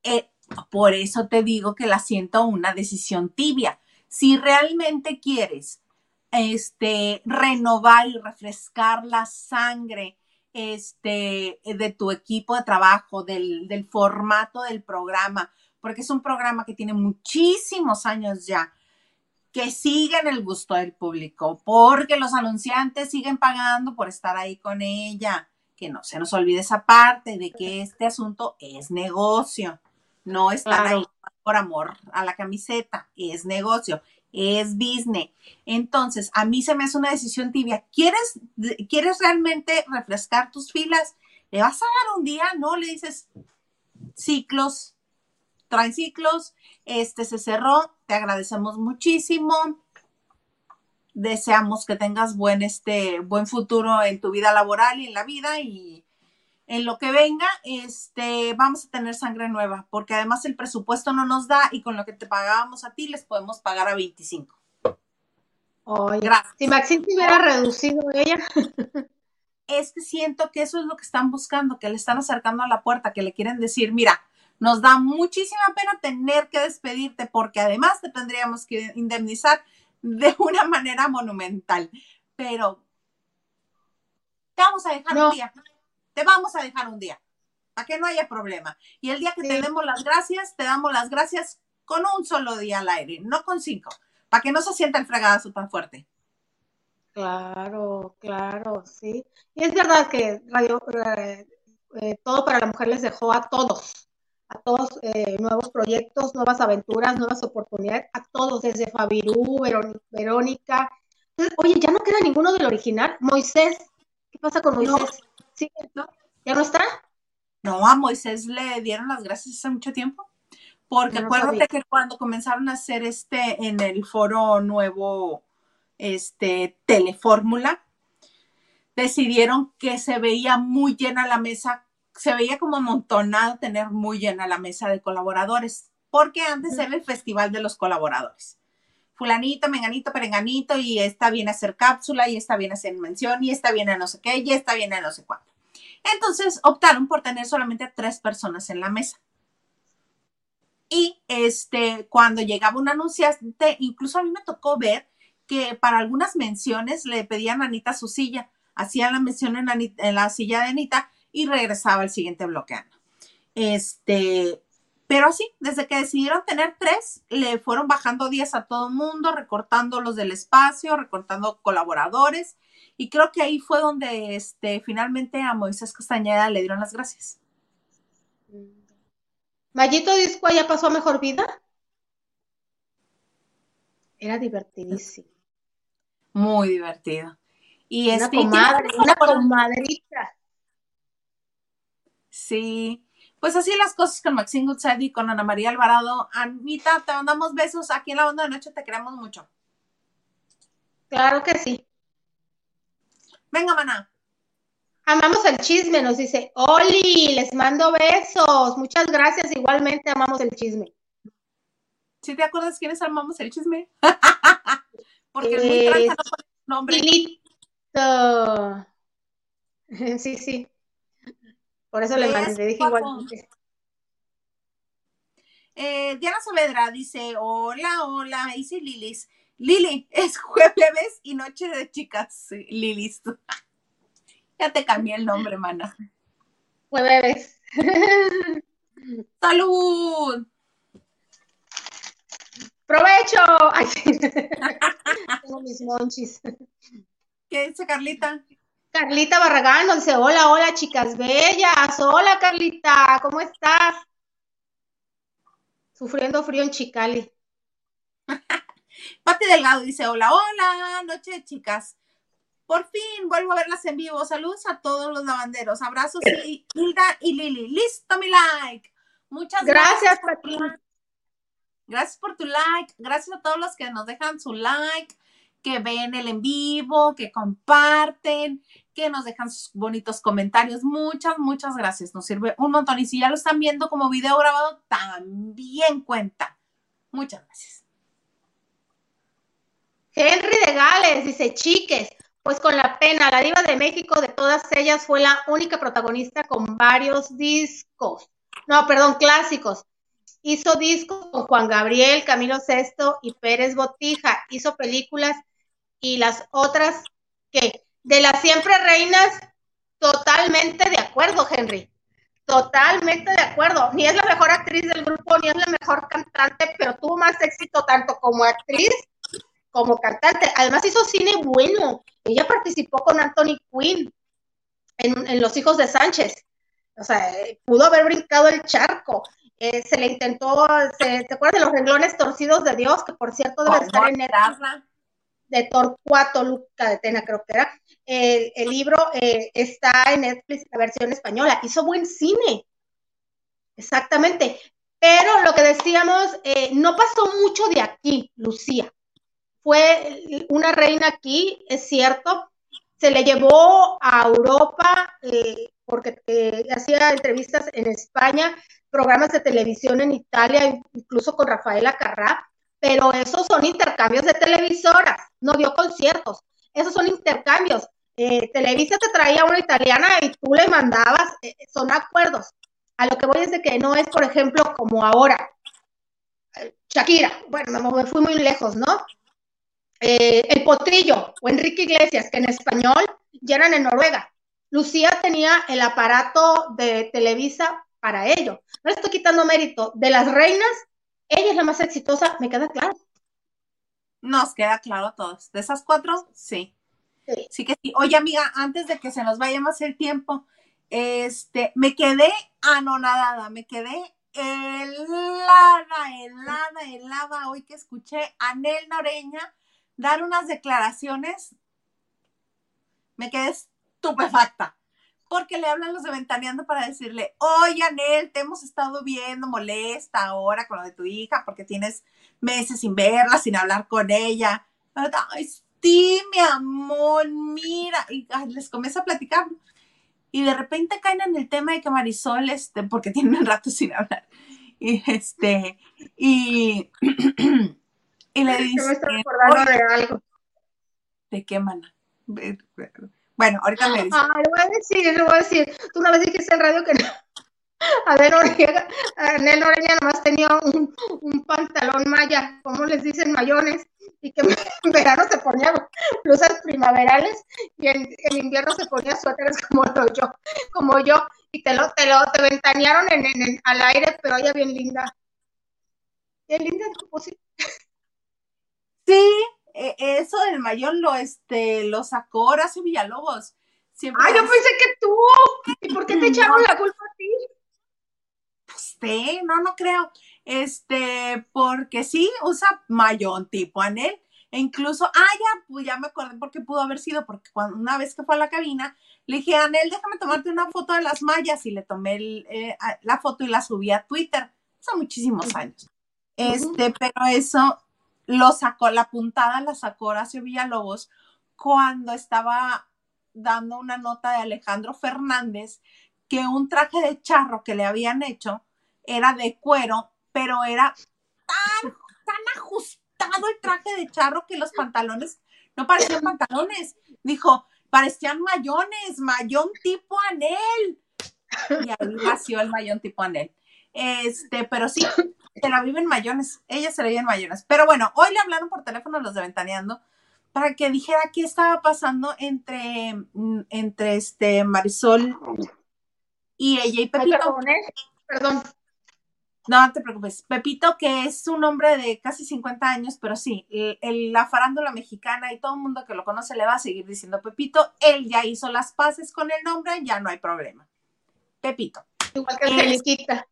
Eh, por eso te digo que la siento una decisión tibia. Si realmente quieres este, renovar y refrescar la sangre este, de tu equipo de trabajo, del, del formato del programa, porque es un programa que tiene muchísimos años ya, que sigue en el gusto del público, porque los anunciantes siguen pagando por estar ahí con ella. Que no se nos olvide esa parte de que este asunto es negocio, no está ahí por amor a la camiseta, es negocio es business. Entonces, a mí se me hace una decisión tibia. ¿Quieres, ¿Quieres realmente refrescar tus filas? ¿Le vas a dar un día? No, le dices ciclos, traen ciclos, este se cerró, te agradecemos muchísimo. Deseamos que tengas buen, este, buen futuro en tu vida laboral y en la vida y en lo que venga, este, vamos a tener sangre nueva, porque además el presupuesto no nos da y con lo que te pagábamos a ti les podemos pagar a 25. Oye, Gracias. Si Maxine te hubiera reducido ella. Es que siento que eso es lo que están buscando, que le están acercando a la puerta, que le quieren decir, mira, nos da muchísima pena tener que despedirte porque además te tendríamos que indemnizar de una manera monumental. Pero te vamos a dejar un día te vamos a dejar un día, para que no haya problema. Y el día que te demos las gracias, te damos las gracias con un solo día al aire, no con cinco, para que no se sienta el fregadazo tan fuerte. Claro, claro, sí. Y es verdad que Radio eh, eh, Todo para la Mujer les dejó a todos, a todos eh, nuevos proyectos, nuevas aventuras, nuevas oportunidades, a todos, desde Fabirú, Verónica. oye, ya no queda ninguno del original. Moisés, ¿qué pasa con Moisés? ¿Ya no está? No, a Moisés le dieron las gracias hace mucho tiempo. Porque acuérdate que cuando comenzaron a hacer este en el foro nuevo, este, Telefórmula, decidieron que se veía muy llena la mesa, se veía como amontonado tener muy llena la mesa de colaboradores, porque antes era el festival de los colaboradores. Fulanito, menganito, perenganito, y esta viene a hacer cápsula, y esta viene a hacer mención, y esta viene a no sé qué, y esta viene a no sé cuánto. Entonces optaron por tener solamente tres personas en la mesa. Y este, cuando llegaba un anunciante, incluso a mí me tocó ver que para algunas menciones le pedían a Anita su silla, hacían la mención en, en la silla de Anita y regresaba al siguiente bloqueando. Este, pero así, desde que decidieron tener tres, le fueron bajando días a todo el mundo, recortando los del espacio, recortando colaboradores y creo que ahí fue donde este, finalmente a Moisés Castañeda le dieron las gracias. ¿Mayito Disco ya pasó a mejor vida? Era divertidísimo. Muy divertido. Y una, este, comadre, una comadrita. Sí, Pues así las cosas con Maxine Goodside y con Ana María Alvarado. Anita, te mandamos besos aquí en la banda de noche, te queremos mucho. Claro que sí. Venga, maná. Amamos el chisme, nos dice Oli, les mando besos. Muchas gracias, igualmente amamos el chisme. ¿Sí te acuerdas quiénes amamos el chisme? Porque es muy tranza, no nombre. Sí, sí. Por eso le, mandé, dije igual. Eh, Diana Saavedra dice, hola, hola, dice Lilis. Lili, es jueves y noche de chicas, Lilis. ya te cambié el nombre, mana. Jueves. ¡Salud! ¡Provecho! Ay, Tengo mis monchis. ¿Qué dice Carlita? Carlita Barragán nos dice, hola, hola, chicas bellas. Hola, Carlita, ¿cómo estás? Sufriendo frío en Chicali. Pati Delgado dice, hola, hola, noche, chicas. Por fin vuelvo a verlas en vivo. Saludos a todos los lavanderos. Abrazos y Hilda y Lili. Listo mi like. Muchas gracias. Gracias, Gracias por tu like. Gracias a todos los que nos dejan su like, que ven el en vivo, que comparten, que nos dejan sus bonitos comentarios. Muchas, muchas gracias. Nos sirve un montón. Y si ya lo están viendo como video grabado, también cuenta. Muchas gracias. Henry de Gales dice, chiques, pues con la pena, la diva de México de todas ellas fue la única protagonista con varios discos. No, perdón, clásicos. Hizo discos con Juan Gabriel, Camilo Sesto y Pérez Botija. Hizo películas y las otras que de las siempre reinas, totalmente de acuerdo, Henry. Totalmente de acuerdo. Ni es la mejor actriz del grupo, ni es la mejor cantante, pero tuvo más éxito tanto como actriz como cantante. Además hizo cine bueno. Ella participó con Anthony Quinn en, Los Hijos de Sánchez. O sea, pudo haber brincado el charco. Eh, se le intentó, se, ¿te acuerdas de los renglones torcidos de Dios? Que por cierto debe estar en Netflix. De Torcuato Luca de Tena, creo que era. el libro eh, está en Netflix, la versión española. Hizo buen cine. Exactamente. Pero lo que decíamos, eh, no pasó mucho de aquí, Lucía. Fue una reina aquí, es cierto. Se le llevó a Europa porque hacía entrevistas en España, programas de televisión en Italia, incluso con Rafaela Carrá, pero esos son intercambios de televisoras, no dio conciertos, esos son intercambios. Eh, Televisa te traía una italiana y tú le mandabas, eh, son acuerdos. A lo que voy es de que no es, por ejemplo, como ahora. Shakira, bueno, me fui muy lejos, ¿no? Eh, el Potrillo o Enrique Iglesias, que en español ya eran en Noruega. Lucía tenía el aparato de Televisa para ello. No estoy quitando mérito. De las reinas, ella es la más exitosa, me queda claro. Nos queda claro a todos. De esas cuatro, sí. Sí, que sí. Oye, amiga, antes de que se nos vaya más el tiempo, este, me quedé anonadada, me quedé helada, helada, helada hoy que escuché a Nel Noreña dar unas declaraciones. Me quedé estupefacta porque le hablan los de Ventaneando para decirle, oye, Anel, te hemos estado viendo molesta ahora con lo de tu hija porque tienes meses sin verla, sin hablar con ella. Ay, sí, mi amor, mira. Y les comienza a platicar. Y de repente caen en el tema de que Marisol, este, porque tienen un rato sin hablar. Y este, y, y le dice. Me acordando de algo. ¿De qué, mana? Bueno, ahorita me dice. Ah, le voy a decir, le voy a decir. Tú una vez dijiste en radio que no. A ver, Noriega, Nel Oreña nomás tenía un, un, pantalón maya, como les dicen, mayones, y que en verano se ponía blusas primaverales y en, invierno se ponía suéteres como yo, como yo, y te lo, te lo, te ventanearon en, en, al aire, pero ella bien linda. Bien linda, sí. Sí, e, eso del mayor lo, este, lo sacó Horacio Villalobos. Siempre ah, yo pensé que tú. ¿Y por qué te echaron la culpa a ti? Pues no, no creo. Este, porque sí, usa mayón tipo Anel. E incluso, ah, ya, pues ya me acordé porque pudo haber sido, porque cuando, una vez que fue a la cabina, le dije, Anel, déjame tomarte una foto de las mallas y le tomé eh, la foto y la subí a Twitter. Hace muchísimos años. Este, pero eso lo sacó, la puntada la sacó Horacio Villalobos cuando estaba dando una nota de Alejandro Fernández que un traje de charro que le habían hecho era de cuero, pero era tan, tan ajustado el traje de charro que los pantalones no parecían pantalones. Dijo, parecían mayones, mayón tipo anel. Y ahí nació el mayón tipo anel. Este, pero sí, se la viven mayones. Ella se la vive en mayones. Pero bueno, hoy le hablaron por teléfono los de Ventaneando para que dijera qué estaba pasando entre, mm, entre este Marisol y ella y Pepito. perdón. No, no te preocupes. Pepito, que es un hombre de casi 50 años, pero sí, el, la farándula mexicana y todo el mundo que lo conoce le va a seguir diciendo Pepito. Él ya hizo las paces con el nombre, ya no hay problema. Pepito. Igual que Angeliquita.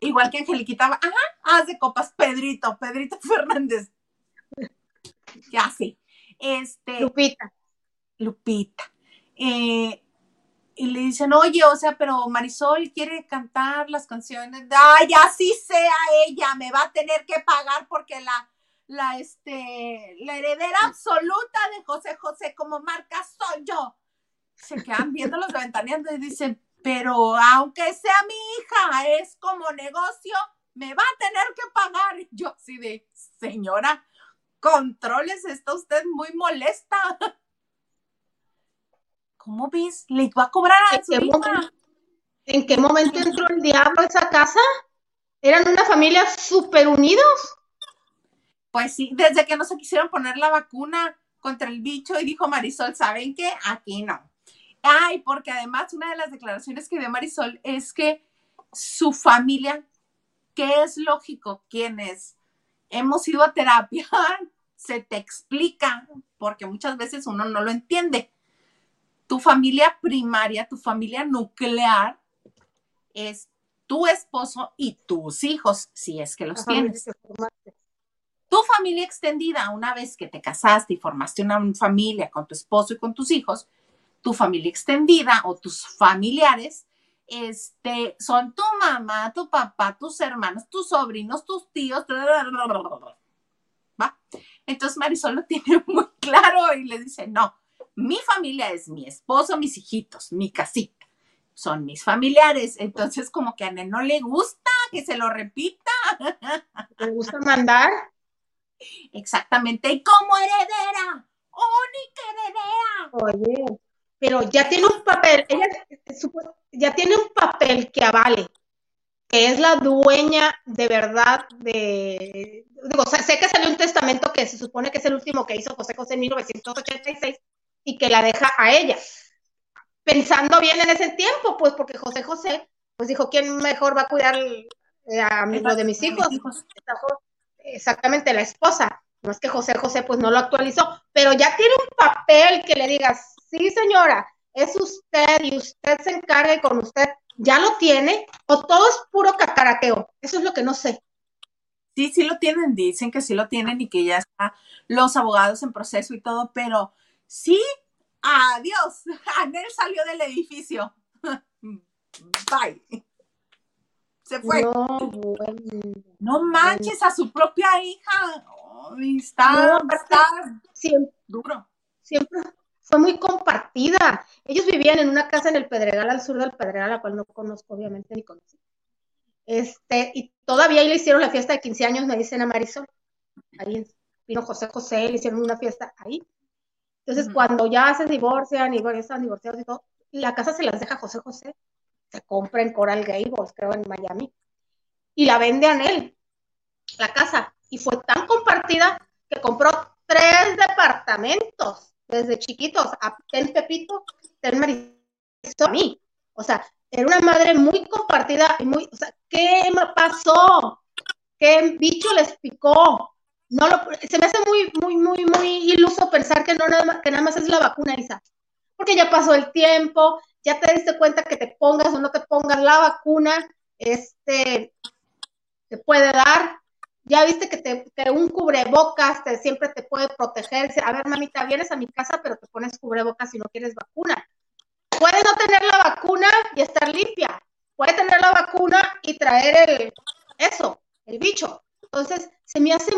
Igual que Angeliquita. Ajá, haz de copas, Pedrito, Pedrito Fernández. Ya sí. Este. Lupita. Lupita. Eh, y le dicen, oye, o sea, pero Marisol quiere cantar las canciones. Ay, así sea ella, me va a tener que pagar porque la, la, este, la heredera absoluta de José José como marca soy yo. Se quedan viendo los ventaneando y dicen, pero aunque sea mi hija, es como negocio, me va a tener que pagar. Yo así de, señora, controles, está usted muy molesta. ¿Cómo ves? ¿Le va a cobrar a su hija? ¿En qué momento entró el diablo a esa casa? ¿Eran una familia súper unidos? Pues sí, desde que no se quisieron poner la vacuna contra el bicho y dijo Marisol, ¿saben qué? Aquí no. Ay, porque además una de las declaraciones que dio Marisol es que su familia, que es lógico, quienes hemos ido a terapia, se te explica, porque muchas veces uno no lo entiende. Tu familia primaria, tu familia nuclear es tu esposo y tus hijos, si es que los tienes. Tu familia extendida, una vez que te casaste y formaste una familia con tu esposo y con tus hijos, tu familia extendida o tus familiares este, son tu mamá, tu papá, tus hermanos, tus sobrinos, tus tíos. ¿Va? Entonces Marisol lo tiene muy claro y le dice, no, mi familia es mi esposo, mis hijitos, mi casita. Son mis familiares. Entonces, como que a Anel no le gusta que se lo repita. ¿Le gusta mandar? Exactamente. Y como heredera, única heredera. Oye, pero ya tiene un papel, ella ya tiene un papel que avale, que es la dueña de verdad de, digo, sé que salió un testamento que se supone que es el último que hizo José José en 1986, y que la deja a ella. Pensando bien en ese tiempo, pues porque José José, pues dijo, ¿quién mejor va a cuidar eh, a lo de mis hijos? Exactamente, la esposa. No es que José José pues no lo actualizó, pero ya tiene un papel que le digas, sí señora, es usted y usted se encargue con usted, ya lo tiene, o todo es puro cacarateo. Eso es lo que no sé. Sí, sí lo tienen, dicen que sí lo tienen y que ya están los abogados en proceso y todo, pero Sí, adiós. Anel salió del edificio. Bye. Se fue. No, manches a su propia hija. está, siempre, duro. Siempre fue muy compartida. Ellos vivían en una casa en el Pedregal, al sur del Pedregal, la cual no conozco, obviamente, ni conocí. Este, y todavía ahí le hicieron la fiesta de 15 años, me dicen a Marisol. Ahí vino José José, le hicieron una fiesta ahí. Entonces, cuando ya se divorcian y bueno, están divorciados y todo, la casa se las deja José José. Se compra en Coral Gables, creo, en Miami. Y la vende a él, la casa. Y fue tan compartida que compró tres departamentos desde chiquitos. A el Pepito, ten Marisol, a mí. O sea, era una madre muy compartida y muy, o sea, ¿qué pasó? ¿Qué bicho les picó? no lo, se me hace muy, muy, muy, muy iluso pensar que, no nada más, que nada más es la vacuna, Isa. Porque ya pasó el tiempo, ya te diste cuenta que te pongas o no te pongas la vacuna, este, te puede dar. Ya viste que, te, que un cubrebocas te, siempre te puede proteger. A ver, mamita, vienes a mi casa, pero te pones cubrebocas si no quieres vacuna. Puede no tener la vacuna y estar limpia. Puede tener la vacuna y traer el, eso, el bicho. Entonces, se me hace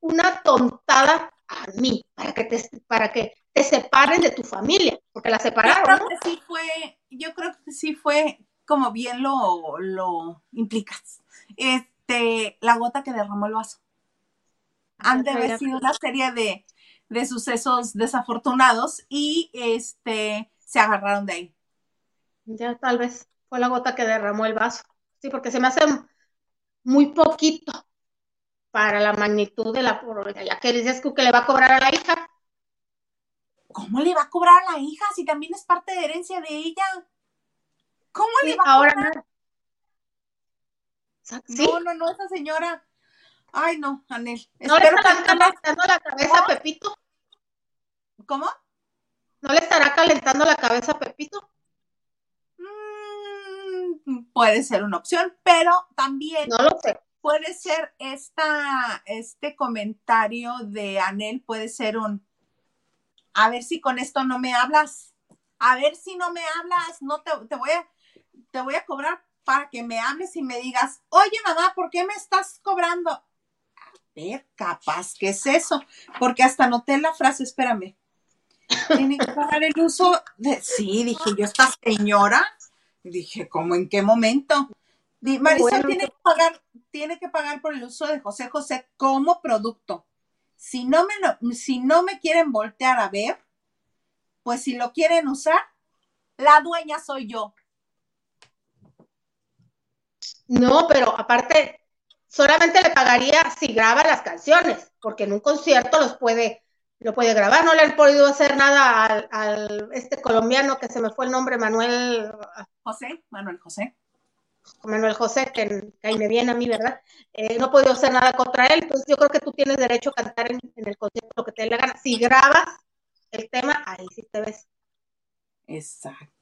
una tontada a mí, para que te, para que te separen de tu familia, porque la separaron. Yo creo que sí fue, yo creo que sí fue como bien lo, lo implicas. Este, la gota que derramó el vaso. Han de haber sido una serie de, de sucesos desafortunados y este se agarraron de ahí. Ya tal vez fue la gota que derramó el vaso. Sí, porque se me hace muy poquito para la magnitud de la ya que dices que le va a cobrar a la hija. ¿Cómo le va a cobrar a la hija si también es parte de herencia de ella? ¿Cómo le va a ahora cobrar? ¿Sí? No, no, no, esa señora. Ay, no, Anel. ¿No le estará calentando la cabeza a Pepito? ¿Cómo? ¿No le estará calentando la cabeza a Pepito? Mm, puede ser una opción, pero también no lo sé. puede ser esta, este comentario de Anel, puede ser un, a ver si con esto no me hablas, a ver si no me hablas, no te, te voy a, te voy a cobrar para que me hables y me digas, oye mamá, ¿por qué me estás cobrando? A ver, capaz, ¿qué es eso? Porque hasta noté la frase, espérame. Tiene que pagar el uso de... Sí, dije yo, esta señora, dije, ¿cómo en qué momento? Marisol Bueno. tiene que pagar, tiene que pagar por el uso de José José como producto. Si no me lo, si no me quieren voltear a ver, pues si lo quieren usar, la dueña soy yo. No, pero aparte, solamente le pagaría si graba las canciones, porque en un concierto los puede, lo puede grabar. No le han podido hacer nada al, al este colombiano que se me fue el nombre, Manuel, José, Manuel José. Manuel José, que, que ahí me viene a mí, ¿verdad? Eh, no he podido hacer nada contra él, entonces yo creo que tú tienes derecho a cantar en, en el concierto lo que te dé la gana. Si grabas el tema, ahí sí te ves. Exacto.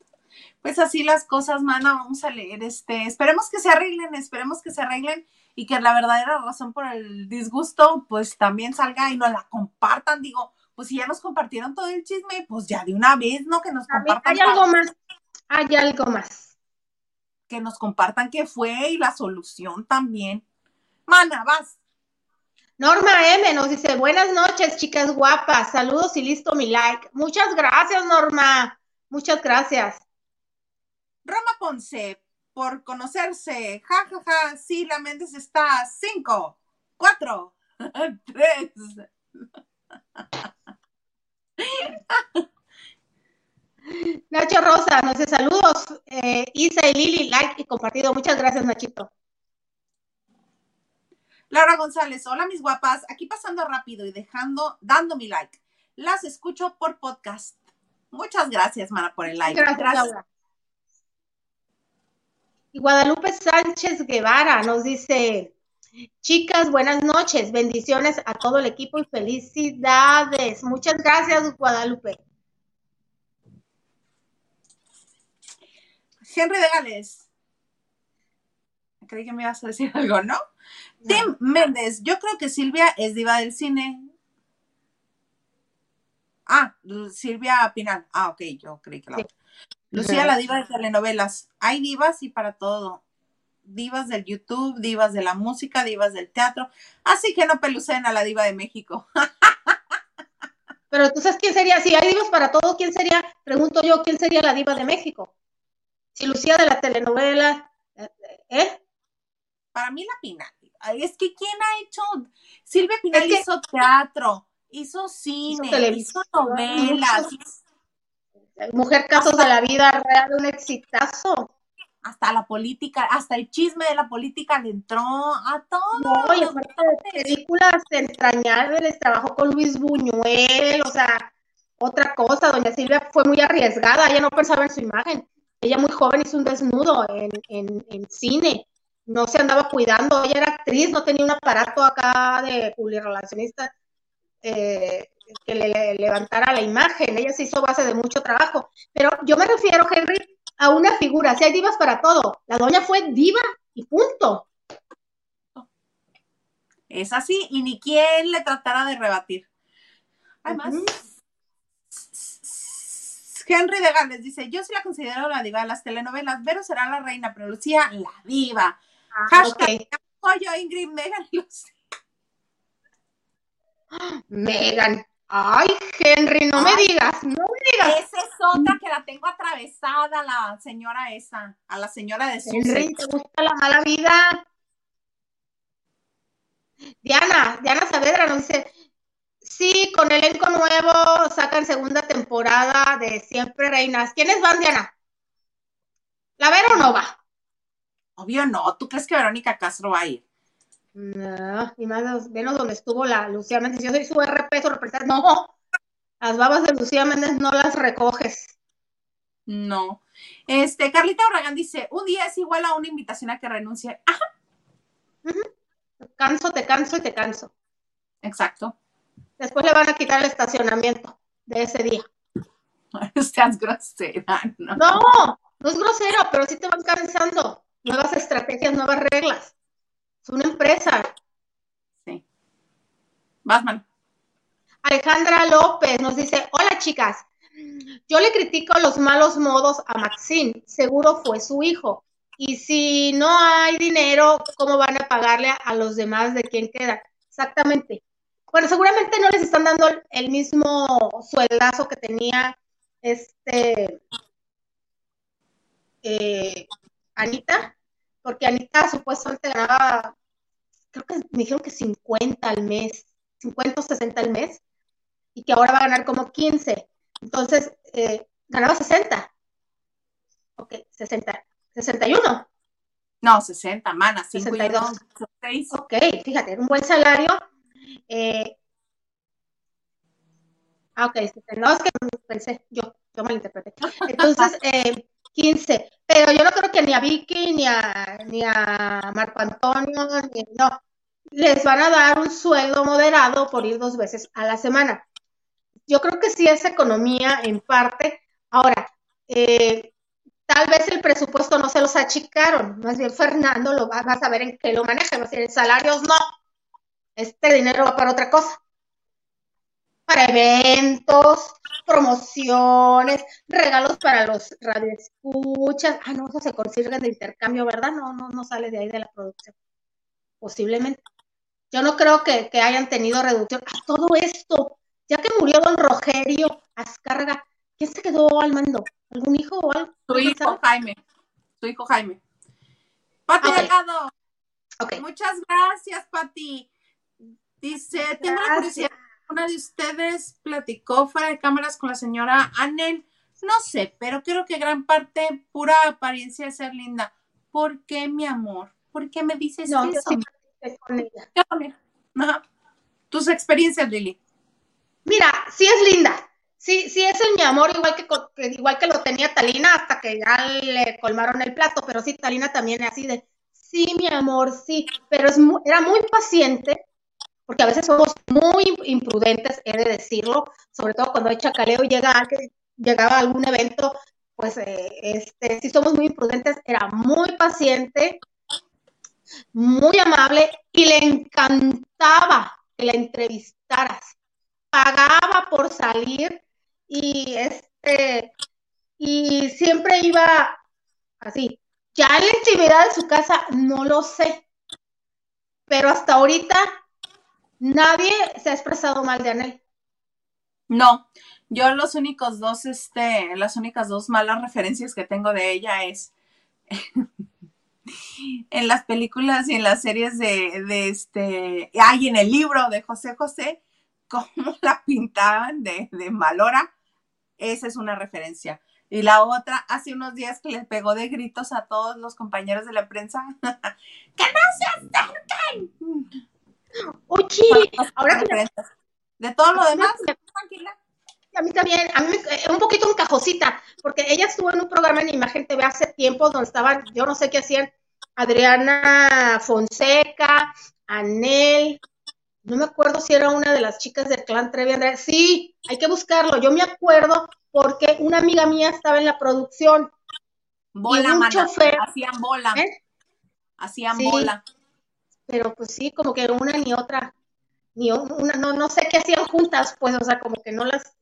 Pues así las cosas, mana, vamos a leer este. Esperemos que se arreglen, esperemos que se arreglen y que la verdadera razón por el disgusto, pues también salga y nos la compartan. Digo, pues si ya nos compartieron todo el chisme, pues ya de una vez, ¿no? Que nos compartan, hay algo más, hay algo más. que nos compartan qué fue y la solución también. Mana, vas. Norma M nos dice, buenas noches, chicas guapas, saludos y listo mi like. Muchas gracias, Norma. Muchas gracias. Roma Ponce, por conocerse. Ja, ja, ja. Sí, la Méndez está. Cinco, cuatro, tres. Nacho Rosa nos dice saludos. Eh, Isa y Lili, like y compartido. Muchas gracias, Nachito. Laura González, hola mis guapas, aquí pasando rápido y dejando, dando mi like. Las escucho por podcast. Muchas gracias, Mana, por el like. Gracias, Laura. Y Guadalupe Sánchez Guevara nos dice, chicas, buenas noches, bendiciones a todo el equipo y felicidades. Muchas gracias, Guadalupe. Henry de Gales. Creí que me ibas a decir algo, ¿no? Tim Méndez, yo creo que Silvia es diva del cine. Ah, Silvia Pinal. Ah, ok, yo creí que la Sí. otra. Lucía, la diva de telenovelas. Hay divas y para todo. Divas del YouTube, divas de la música, divas del teatro. Así que no pelucen a la diva de México. Pero tú sabes quién sería, si hay divas para todo, ¿quién sería? Pregunto yo, ¿quién sería la diva de México? Si Lucía de la telenovela, ¿eh? Para mí la Pinal. Es que ¿quién ha hecho? Silvia Pinal Es que- hizo teatro, hizo cine, hizo, televisión, novelas, Mujer Casos de la Vida Real, un exitazo. hasta la política, hasta el chisme de la política le entró a todo. No, y aparte de películas entrañables, trabajó con Luis Buñuel, o sea, otra cosa, doña Silvia fue muy arriesgada, ella no pensaba en su imagen. Ella muy joven hizo un desnudo en, en, en cine, no se andaba cuidando, ella era actriz, no tenía un aparato acá de publirelacionista eh, que le, le levantara la imagen, ella se hizo base de mucho trabajo. Pero yo me refiero, Henry, a una figura, si hay divas para todo, la doña fue diva y punto. Es así, y ni quien le tratara de rebatir. Además, Henry de Gales dice, yo sí la considero la diva de las telenovelas, Vero será la reina, pero Lucía la diva. Ah, Hashtag apoyo Ingrid Megan Lucía. Megan. Ay, Henry, no me digas, no me digas. Esa es otra que la tengo atravesada, la señora esa, a la señora de Henry, Sussex. ¿te gusta la mala vida? Diana, Diana Saavedra nos dice, sí, con elenco nuevo sacan segunda temporada de Siempre Reinas. ¿Quiénes van, Diana? ¿La Vero no va? Obvio no, ¿tú crees que Verónica Castro va a ir? No, y más menos donde estuvo la Lucía Méndez. Yo soy su RP, su representante. No, las babas de Lucía Méndez no las recoges. No. Este, Carlita Orragán dice, un día es igual a una invitación a que renuncie. Te canso, te canso y te canso. exacto. Después le van a quitar el estacionamiento de ese día. Estás grosera, ¿no? No, no es grosero, pero sí te van cansando. Nuevas estrategias, nuevas reglas. Es una empresa. Sí. Vas, man. Alejandra López nos dice, hola chicas, yo le critico los malos modos a Maxine, seguro fue su hijo. Y si no hay dinero, ¿cómo van a pagarle a los demás de quién queda? Exactamente. Bueno, seguramente no les están dando el mismo sueldazo que tenía este eh, Anita, porque Anita supuestamente ganaba, creo que me dijeron que 50 al mes, 50 o 60 al mes, y que ahora va a ganar como 15. Entonces, eh, ganaba 60. Ok, 60, 61. No, 60, mana, 5 y 62. 2, 6. Ok, fíjate, era un buen salario. Eh, ah, ok, no, es que pensé, yo, yo malinterpreté. Entonces, eh, 15. Pero yo no creo que ni a Vicky, ni a, ni a Marco Antonio, ni, no. Les van a dar un sueldo moderado por ir dos veces a la semana. Yo creo que sí es economía en parte. Ahora, eh, tal vez el presupuesto no se los achicaron. Más bien Fernando lo va, va a saber en qué lo maneja. A decir, salarios no. Este dinero va para otra cosa. Para eventos, promociones, regalos para los radioescuchas. Ah, no, eso se consigue de intercambio, ¿verdad? No, no, no sale de ahí de la producción. Posiblemente. Yo no creo que, que hayan tenido reducción. A todo esto, ya que murió don Rogerio Azcárraga, ¿quién se quedó al mando? ¿Algún hijo o algo? Tu hijo Jaime. Tu hijo Jaime. Pati. Delgado. Ok. Muchas gracias, Pati. Dice, tengo la curiosidad, ¿una de ustedes platicó fuera de cámaras con la señora Anel? No sé, pero creo que gran parte pura apariencia de ser linda. ¿Por qué, mi amor? ¿Por qué me dices No, eso? sí con ella. Ajá. Tus experiencias, Lili. Mira, sí es linda. Sí, sí es el mi amor, igual que, igual que lo tenía Talina hasta que ya le colmaron el plato, pero sí, Talina también es así de, sí, mi amor, sí, pero es mu- era muy paciente, porque a veces somos muy imprudentes, he de decirlo, sobre todo cuando hay chacaleo llega, llegaba a algún evento, pues eh, este, sí somos muy imprudentes, era muy paciente, muy amable y le encantaba que la entrevistaras pagaba por salir y este y siempre iba así. Ya en la intimidad de su casa no lo sé, pero hasta ahorita nadie se ha expresado mal de Anel. No, yo los únicos dos, este, las únicas dos malas referencias que tengo de ella es en las películas y en las series de, este, ay, en el libro de José José, cómo la pintaban de, de malora, esa es una referencia. Y la otra, hace unos días que le pegó de gritos a todos los compañeros de la prensa, ¡que no se acerquen! Oye, ahora que me-. De todo lo demás, tranquila. a mí también, a mí me- eh, un poquito encajosita, porque ella estuvo en un programa en Imagen TV hace tiempo donde estaban, yo no sé qué hacían, Adriana Fonseca, Anel, no me acuerdo si era una de las chicas del clan Trevi Andrade. Sí, hay que buscarlo. Yo me acuerdo porque una amiga mía estaba en la producción. Bola, un mana. chofer. Hacían bola. ¿eh? Hacían Sí. bola. Pero pues sí, como que una ni otra, ni una, no, no sé qué hacían juntas, pues, o sea, como que no las...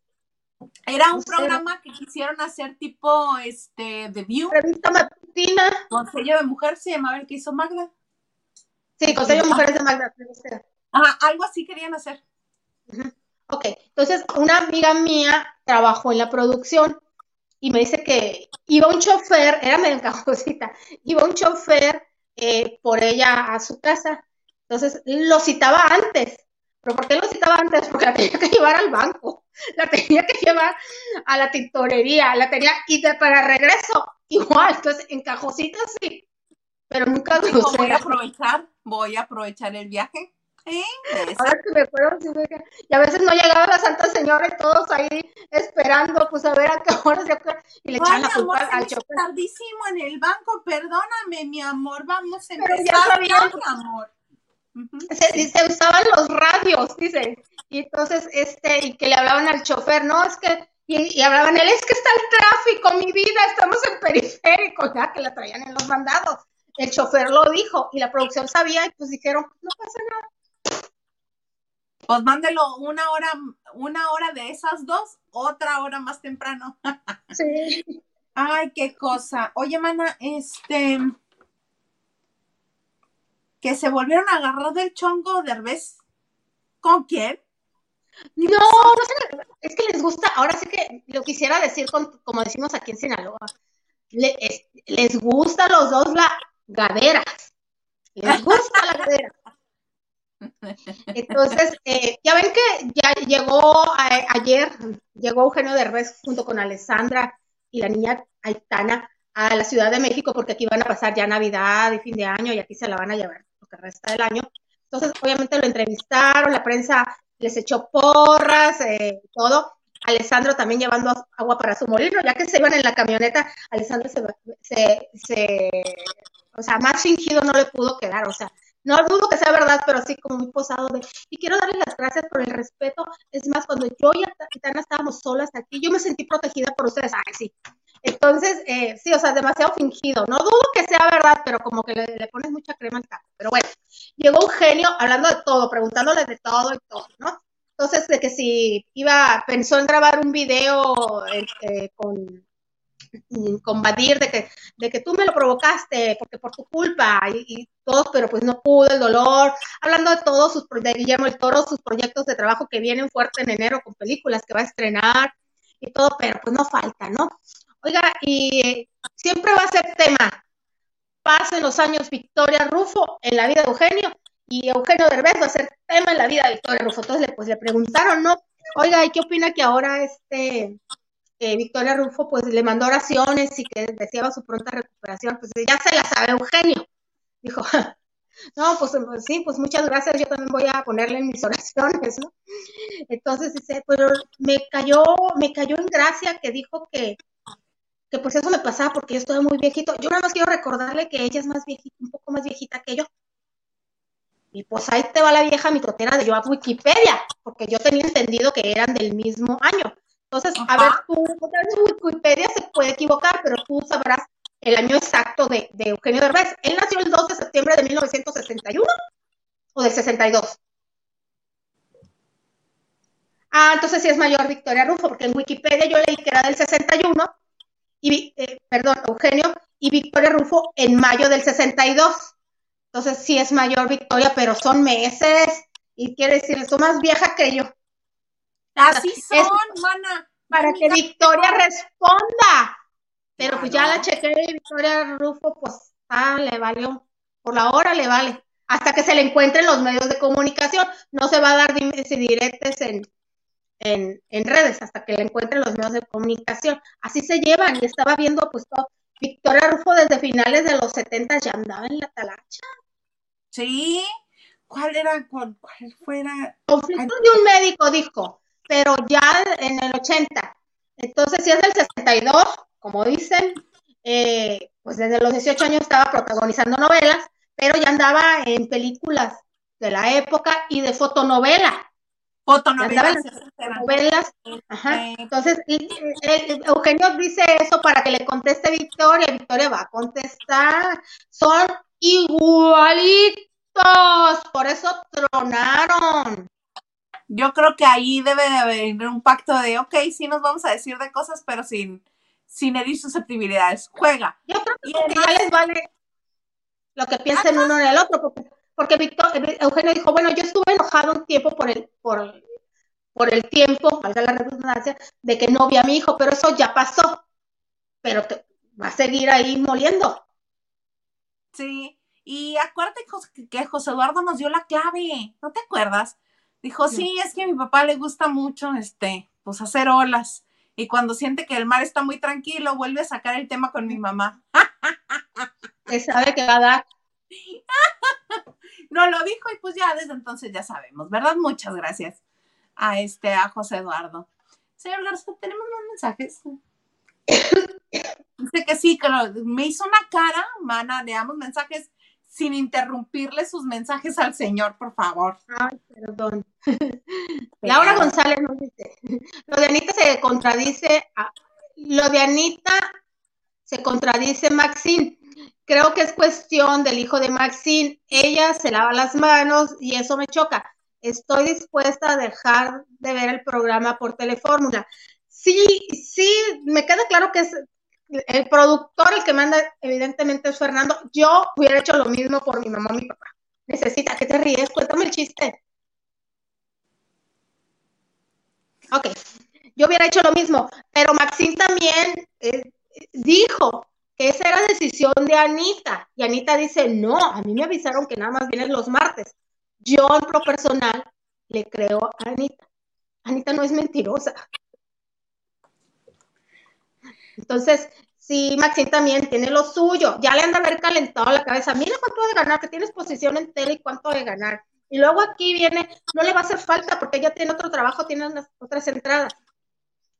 Era un programa que quisieron hacer tipo, este, The View. Revista matutina. Consejo de Mujer se llamaba el que hizo Magda. Sí, Consejo de Mujeres de Magda. Ajá, algo así querían hacer. Ok, entonces una amiga mía trabajó en la producción y me dice que iba un chofer, era medio encajosita, iba un chofer eh, por ella a su casa. Entonces lo citaba antes. ¿Pero por qué lo citaba antes? Porque la tenía que llevar al banco, la tenía que llevar a la tintorería, la tenía, y de, para regreso, igual, entonces en cajosita sí, pero nunca Voy a aprovechar, voy a aprovechar el viaje ¿Eh? Ahora que me acuerdo, y a veces no llegaba la Santa Señora y todos ahí esperando, pues a ver a qué hora se y le echaban la culpa al chofer. tardísimo en el banco, perdóname, mi amor, vamos a empezar, ya sabían, mi amor. se, se, usaban los radios, dice, y entonces, este, y que le hablaban al chofer, no, es que, y, y hablaban él, es que está el tráfico, mi vida, estamos en periférico, ya que la traían en los mandados. El chofer lo dijo y la producción sabía y pues dijeron, no pasa nada pues mándelo una hora, una hora de esas dos, otra hora más temprano. sí. Ay, qué cosa. Oye, mana, este. Que se volvieron a agarrar del chongo de Herbes. ¿Con quién? No, no es que les gusta, ahora sí que lo quisiera decir como decimos aquí en Sinaloa, les gusta a los dos la gaderas, les gusta la gadera. Entonces, eh, ya ven que ya llegó ayer, llegó Eugenio Derbez junto con Alessandra y la niña Aitana a la Ciudad de México porque aquí van a pasar ya Navidad y fin de año y aquí se la van a llevar lo que resta del año. Entonces, obviamente lo entrevistaron, la prensa les echó porras, eh, todo. Alessandro también llevando agua para su molino, ya que se iban en la camioneta, Alessandro se, se o sea, más fingido no le pudo quedar, o sea, no dudo que sea verdad, pero así como muy posado de, y quiero darle las gracias por el respeto. Es más, cuando yo y Tana estábamos solas aquí, yo me sentí protegida por ustedes. Ay, sí. Entonces, eh, sí, o sea, demasiado fingido. No dudo que sea verdad, pero como que le, pones mucha crema al taco. Pero bueno, llegó un genio hablando de todo, preguntándole de todo y todo, ¿no? Entonces, de que si iba, pensó en grabar un video eh, con combatir de que, de que tú me lo provocaste porque por tu culpa y, todo, pero pues no pudo, el dolor, hablando de todos sus de Guillermo el Toro, sus proyectos de trabajo que vienen fuerte en enero con películas que va a estrenar y todo, pero pues no falta, ¿no? Oiga, y eh, siempre va a ser tema. Pasen los años Victoria Rufo en la vida de Eugenio y Eugenio Derbez va a ser tema en la vida de Victoria Rufo. Entonces, pues le preguntaron, ¿no? Oiga, ¿y qué opina que ahora este Victoria Rufo pues le mandó oraciones y que deseaba su pronta recuperación, pues ya se la sabe Eugenio. Dijo, no, pues, pues, sí, pues muchas gracias, yo también voy a ponerle en mis oraciones, ¿no? Entonces dice, pero me cayó, me cayó en gracia que dijo que, que pues eso me pasaba porque yo estoy muy viejito. Yo nada más quiero recordarle que ella es más viejita, un poco más viejita que yo. Y pues ahí te va la vieja mitotera de yo a Wikipedia, porque yo tenía entendido que eran del mismo año. Entonces, a ver, tú, Wikipedia se puede equivocar, pero tú sabrás el año exacto de, Eugenio Derbez. Él nació el 2 de septiembre de 1961 o del 62. Ah, entonces sí es mayor Victoria Rufo, porque en Wikipedia yo leí que era del 61, y, eh, perdón, Eugenio, y Victoria Rufo en mayo del 62. Entonces sí es mayor Victoria, pero son meses, y quiere decir, es más vieja que yo. Así son, mana. Para que Victoria responda. Pero pues ya la chequé y Victoria Rufo, pues, ah, le valió. Por la hora le vale. Hasta que se le encuentren los medios de comunicación. No se va a dar directes en, en, en, redes hasta que le encuentren los medios de comunicación. Así se llevan. Y estaba viendo, pues, todo. Victoria Rufo desde finales de los 70 ya andaba en la talacha. Sí. ¿Cuál era? ¿Cuál, cuál fuera? Conflicto de un médico, dijo pero ya en el 80. Entonces, si es del 62, como dicen, eh, pues desde los 18 años estaba protagonizando novelas, pero ya andaba en películas de la época y de fotonovela. Fotonovelas. Novelas. Ajá. Entonces, Eugenio dice eso para que le conteste Victoria. Victoria va a contestar. Son igualitos por eso tronaron. Yo creo que ahí debe de haber un pacto de, ok, sí nos vamos a decir de cosas, pero sin, sin herir susceptibilidades. Juega. Yo creo que ya les vale lo que piensen uno en el otro, porque, porque Víctor, eh, Eugenio dijo, bueno, yo estuve enojado un tiempo por el, por, por el tiempo, valga la redundancia, de que no vi a mi hijo, pero eso ya pasó. Pero te, va a seguir ahí moliendo. Sí, y acuérdate que José Eduardo nos dio la clave, ¿no te acuerdas? Dijo, sí, es que a mi papá le gusta mucho, este, pues hacer olas. Y cuando siente que el mar está muy tranquilo, vuelve a sacar el tema con mi mamá. Que sabe que va a dar. no lo dijo y pues ya desde entonces ya sabemos, ¿verdad? Muchas gracias a este, a José Eduardo. Señor Garza, ¿tenemos más mensajes? Dice que sí, que me hizo una cara, mana, leamos mensajes sin interrumpirle sus mensajes al señor, por favor. Ay, perdón. Laura González nos dice, lo de Anita se contradice, lo de Anita se contradice Maxine. Creo que es cuestión del hijo de Maxine. Ella se lava las manos y eso me choca. Estoy dispuesta a dejar de ver el programa por Telefórmula. Sí, sí, me queda claro que es el productor, el que manda, evidentemente es Fernando. Yo hubiera hecho lo mismo por mi mamá mi papá. Necesita que te ríes, cuéntame el chiste. Ok, yo hubiera hecho lo mismo, pero Maxine también eh, dijo que esa era decisión de Anita. Y Anita dice, no, a mí me avisaron que nada más vienen los martes. Yo en lo personal le creo a Anita. Anita no es mentirosa. Entonces, sí, Maxine también tiene lo suyo. Ya le han de haber calentado la cabeza. Mira cuánto de ganar, que tienes posición en tele y cuánto de ganar. Y luego aquí viene, no le va a hacer falta porque ella tiene otro trabajo, tiene unas otras entradas.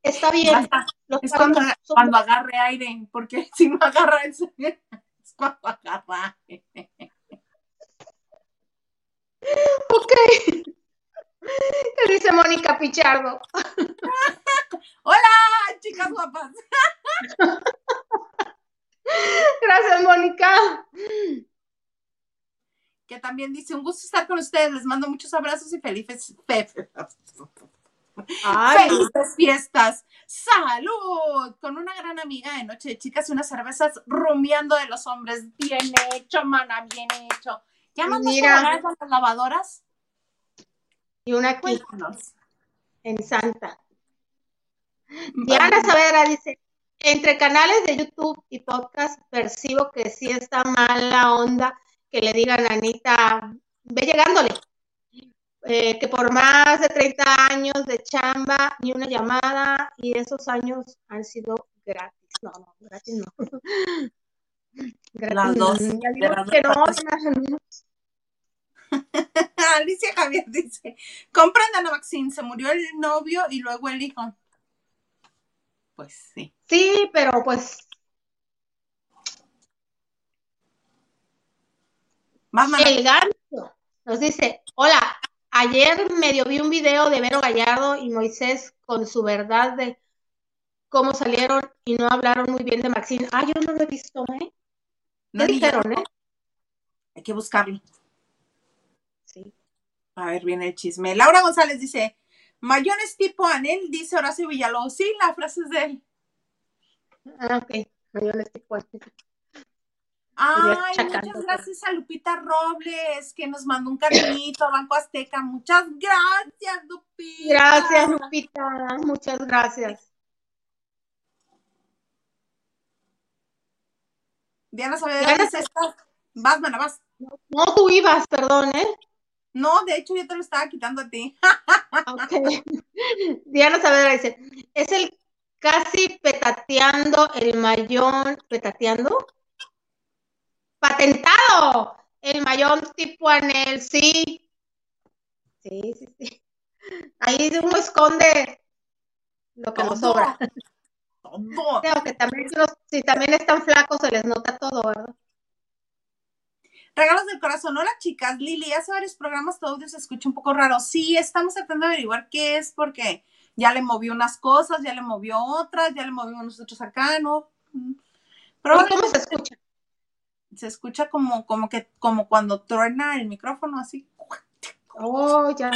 Está bien. Es cuando, cuando, agarre aire, porque si no agarra es, es cuando agarra. Ok. ¿Qué dice Mónica Pichardo? Hola, chicas guapas. Gracias, Mónica. Que también dice, un gusto estar con ustedes. Les mando muchos abrazos y felices, felices fiestas. ¡Salud! Con una gran amiga de Noche de Chicas y unas cervezas rumiando de los hombres. Bien hecho, mana, bien hecho. ¿Ya mandaste a las lavadoras? Y una aquí. En Santa. Diana Saavedra dice, entre canales de YouTube y podcast percibo que sí está mal la onda que le digan a Anita, ve llegándole, eh, que por más de 30 años de chamba, ni una llamada, y esos años han sido gratis. No, no, gratis no. gratis, las dos. Alicia Javier dice, comprendan a Maxine, se murió el novio y luego el hijo. Pues sí. Sí, pero pues. El gancho nos dice, hola, ayer medio vi un video de Vero Gallardo y Moisés con su verdad de cómo salieron y no hablaron muy bien de Maxine. Ah, yo no lo he visto, ¿eh? No dijeron, ¿eh? Hay que buscarlo. A ver, viene el chisme. Laura González dice, Mayones tipo Anel, dice Horacio Villalobos. Sí, la frase es de él. Ah, ok. Mayones tipo Anel. Ay, muchas gracias a Lupita Robles, que nos mandó un cariñito a Banco Azteca. Muchas gracias, Lupita. Gracias, Lupita. Muchas gracias. Diana Saavedra dice, vas, mana, vas. No, tú ibas, perdón, ¿eh? No, de hecho yo te lo estaba quitando a ti. ok. Diana Saavedra dice, es el casi petateando el mayón, petateando, patentado, el mayón tipo anel, sí. Sí, sí, sí. Ahí uno esconde lo que nos sobra. Todo. Creo que también, si también están flacos se les nota todo, ¿verdad? Regalos del corazón. Hola, chicas. Lili, hace varios programas tu audio se escucha un poco raro. Sí, estamos tratando de averiguar qué es porque ya le movió unas cosas, ya le movió otras, ya le movió nosotros acá, ¿no? Pero ¿cómo se escucha? Se escucha como, como que, como cuando truena el micrófono así. Oh, ya.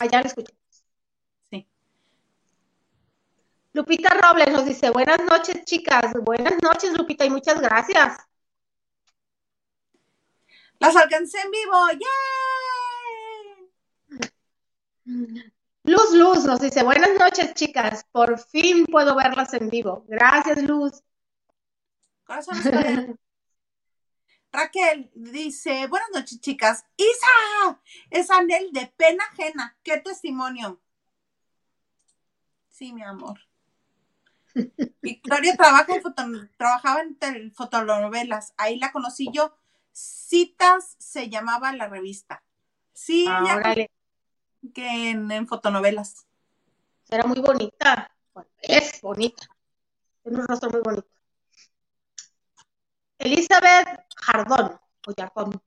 Allá ah, lo escuché. Sí. Lupita Robles nos dice, buenas noches, chicas. Buenas noches, Lupita, y muchas gracias. Las alcancé en vivo. ¡Yay! Luz Luz nos dice, buenas noches, chicas. Por fin puedo verlas en vivo. Gracias, Luz. Raquel dice, buenas noches, chicas. Isa, es Anel de pena ajena. ¿Qué testimonio? Sí, mi amor. Victoria trabaja en trabajaba en fotonovelas. Ahí la conocí yo. Citas se llamaba la revista. Sí, ah, que en, fotonovelas. Era muy bonita. es bonita. Tiene un rostro muy bonito. Elizabeth Jardón, o Jardón.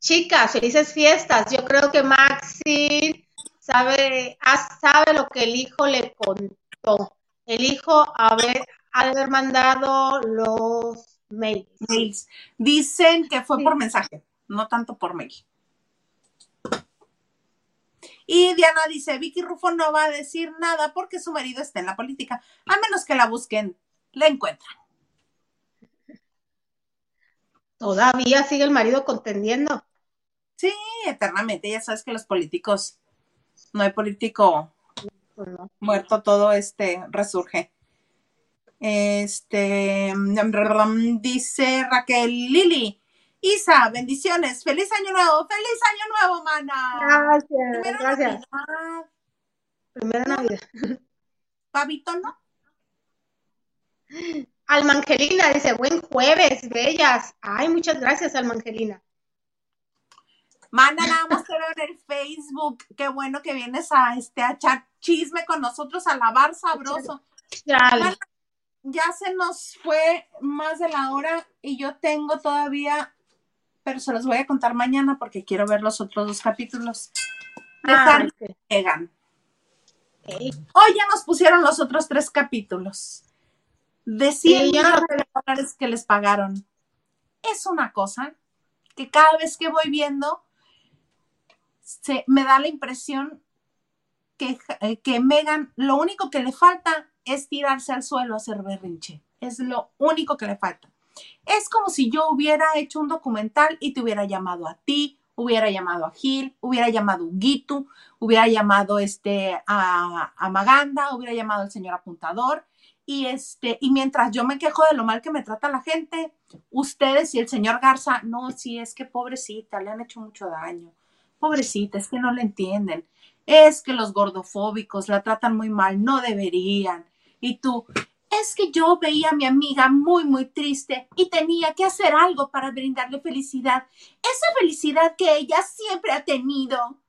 Chicas, felices fiestas. Yo creo que Maxi sabe, sabe lo que el hijo le contó. El hijo haber, haber mandado los mails. Dicen que fue por mensaje, no tanto por mail. Y Diana dice, Vicky Rufo no va a decir nada porque su marido está en la política, a menos que la busquen, la encuentran. Todavía sigue el marido contendiendo. Sí, eternamente. Ya sabes que los políticos, no hay político pues muerto, todo este resurge. Este dice Raquel Lili. Isa, bendiciones. Feliz año nuevo. Feliz año nuevo, mana. Gracias. gracias. Primera Navidad. Pavito, ¿no? Alma Angelina dice, buen jueves, bellas. Ay, muchas gracias, Alma Angelina. Mana, nada más te veo en el Facebook. Qué bueno que vienes a este a echar chisme con nosotros, a lavar sabroso. Ya se nos fue más de la hora y yo tengo todavía, pero se los voy a contar mañana porque quiero ver los otros dos capítulos. De ah, Hoy ya nos pusieron los otros tres capítulos. De 100 dólares que les pagaron. Es una cosa que cada vez que voy viendo, se, me da la impresión que, eh, que Megan lo único que le falta es tirarse al suelo a hacer berrinche. Es lo único que le falta. Es como si yo hubiera hecho un documental y te hubiera llamado a ti, hubiera llamado a Gil, hubiera llamado a Guitu, hubiera llamado este, a, a Maganda, hubiera llamado al señor apuntador y este, y mientras yo me quejo de lo mal que me trata la gente, ustedes y el señor Garza, no, sí, es que pobrecita, le han hecho mucho daño. Pobrecita, es que no le entienden. Es que los gordofóbicos la tratan muy mal, no deberían. Y tú, es que yo veía a mi amiga muy, muy triste y tenía que hacer algo para brindarle felicidad. Esa felicidad que ella siempre ha tenido.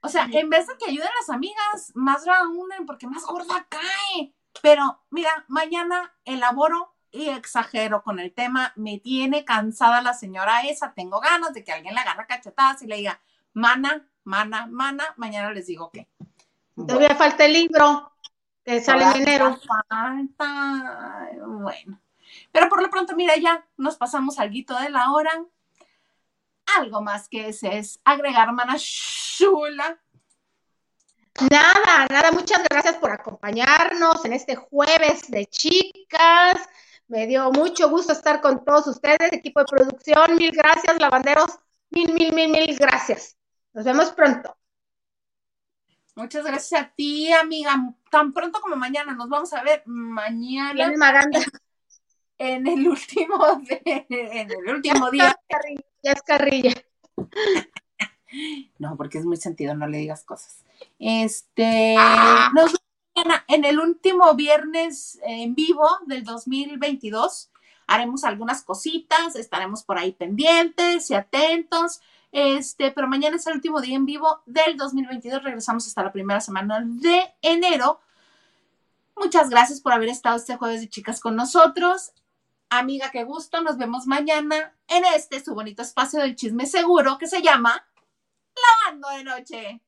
O sea, en vez de que ayuden las amigas, más la unen porque más gorda cae. Pero mira, mañana elaboro y exagero con el tema. Me tiene cansada la señora esa. Tengo ganas de que alguien le agarre cachetadas y le diga, mana, mana, mana. Mañana les digo qué. Todavía falta el libro que sale en enero. Falta. Bueno. Pero por lo pronto, mira, ya nos pasamos al guito de la hora algo más que ese es agregar, mana chula. Nada, nada, muchas gracias por acompañarnos en este jueves de chicas. Me dio mucho gusto estar con todos ustedes, equipo de producción. Mil gracias, lavanderos. Mil, mil, mil, mil gracias. Nos vemos pronto. Muchas gracias a ti, amiga. Tan pronto como mañana. Nos vamos a ver mañana. En el último, en el último día ya es carrilla. No, porque es muy sentido, no le digas cosas. Este, ah. nos vemos en el último viernes en vivo del 2022. Haremos algunas cositas, estaremos por ahí pendientes y atentos. Este, pero mañana es el último día en vivo del 2022. Regresamos hasta la primera semana de enero. Muchas gracias por haber estado este jueves de chicas con nosotros. Amiga, qué gusto. Nos vemos mañana en este su bonito espacio del chisme seguro que se llama Lavando de Noche.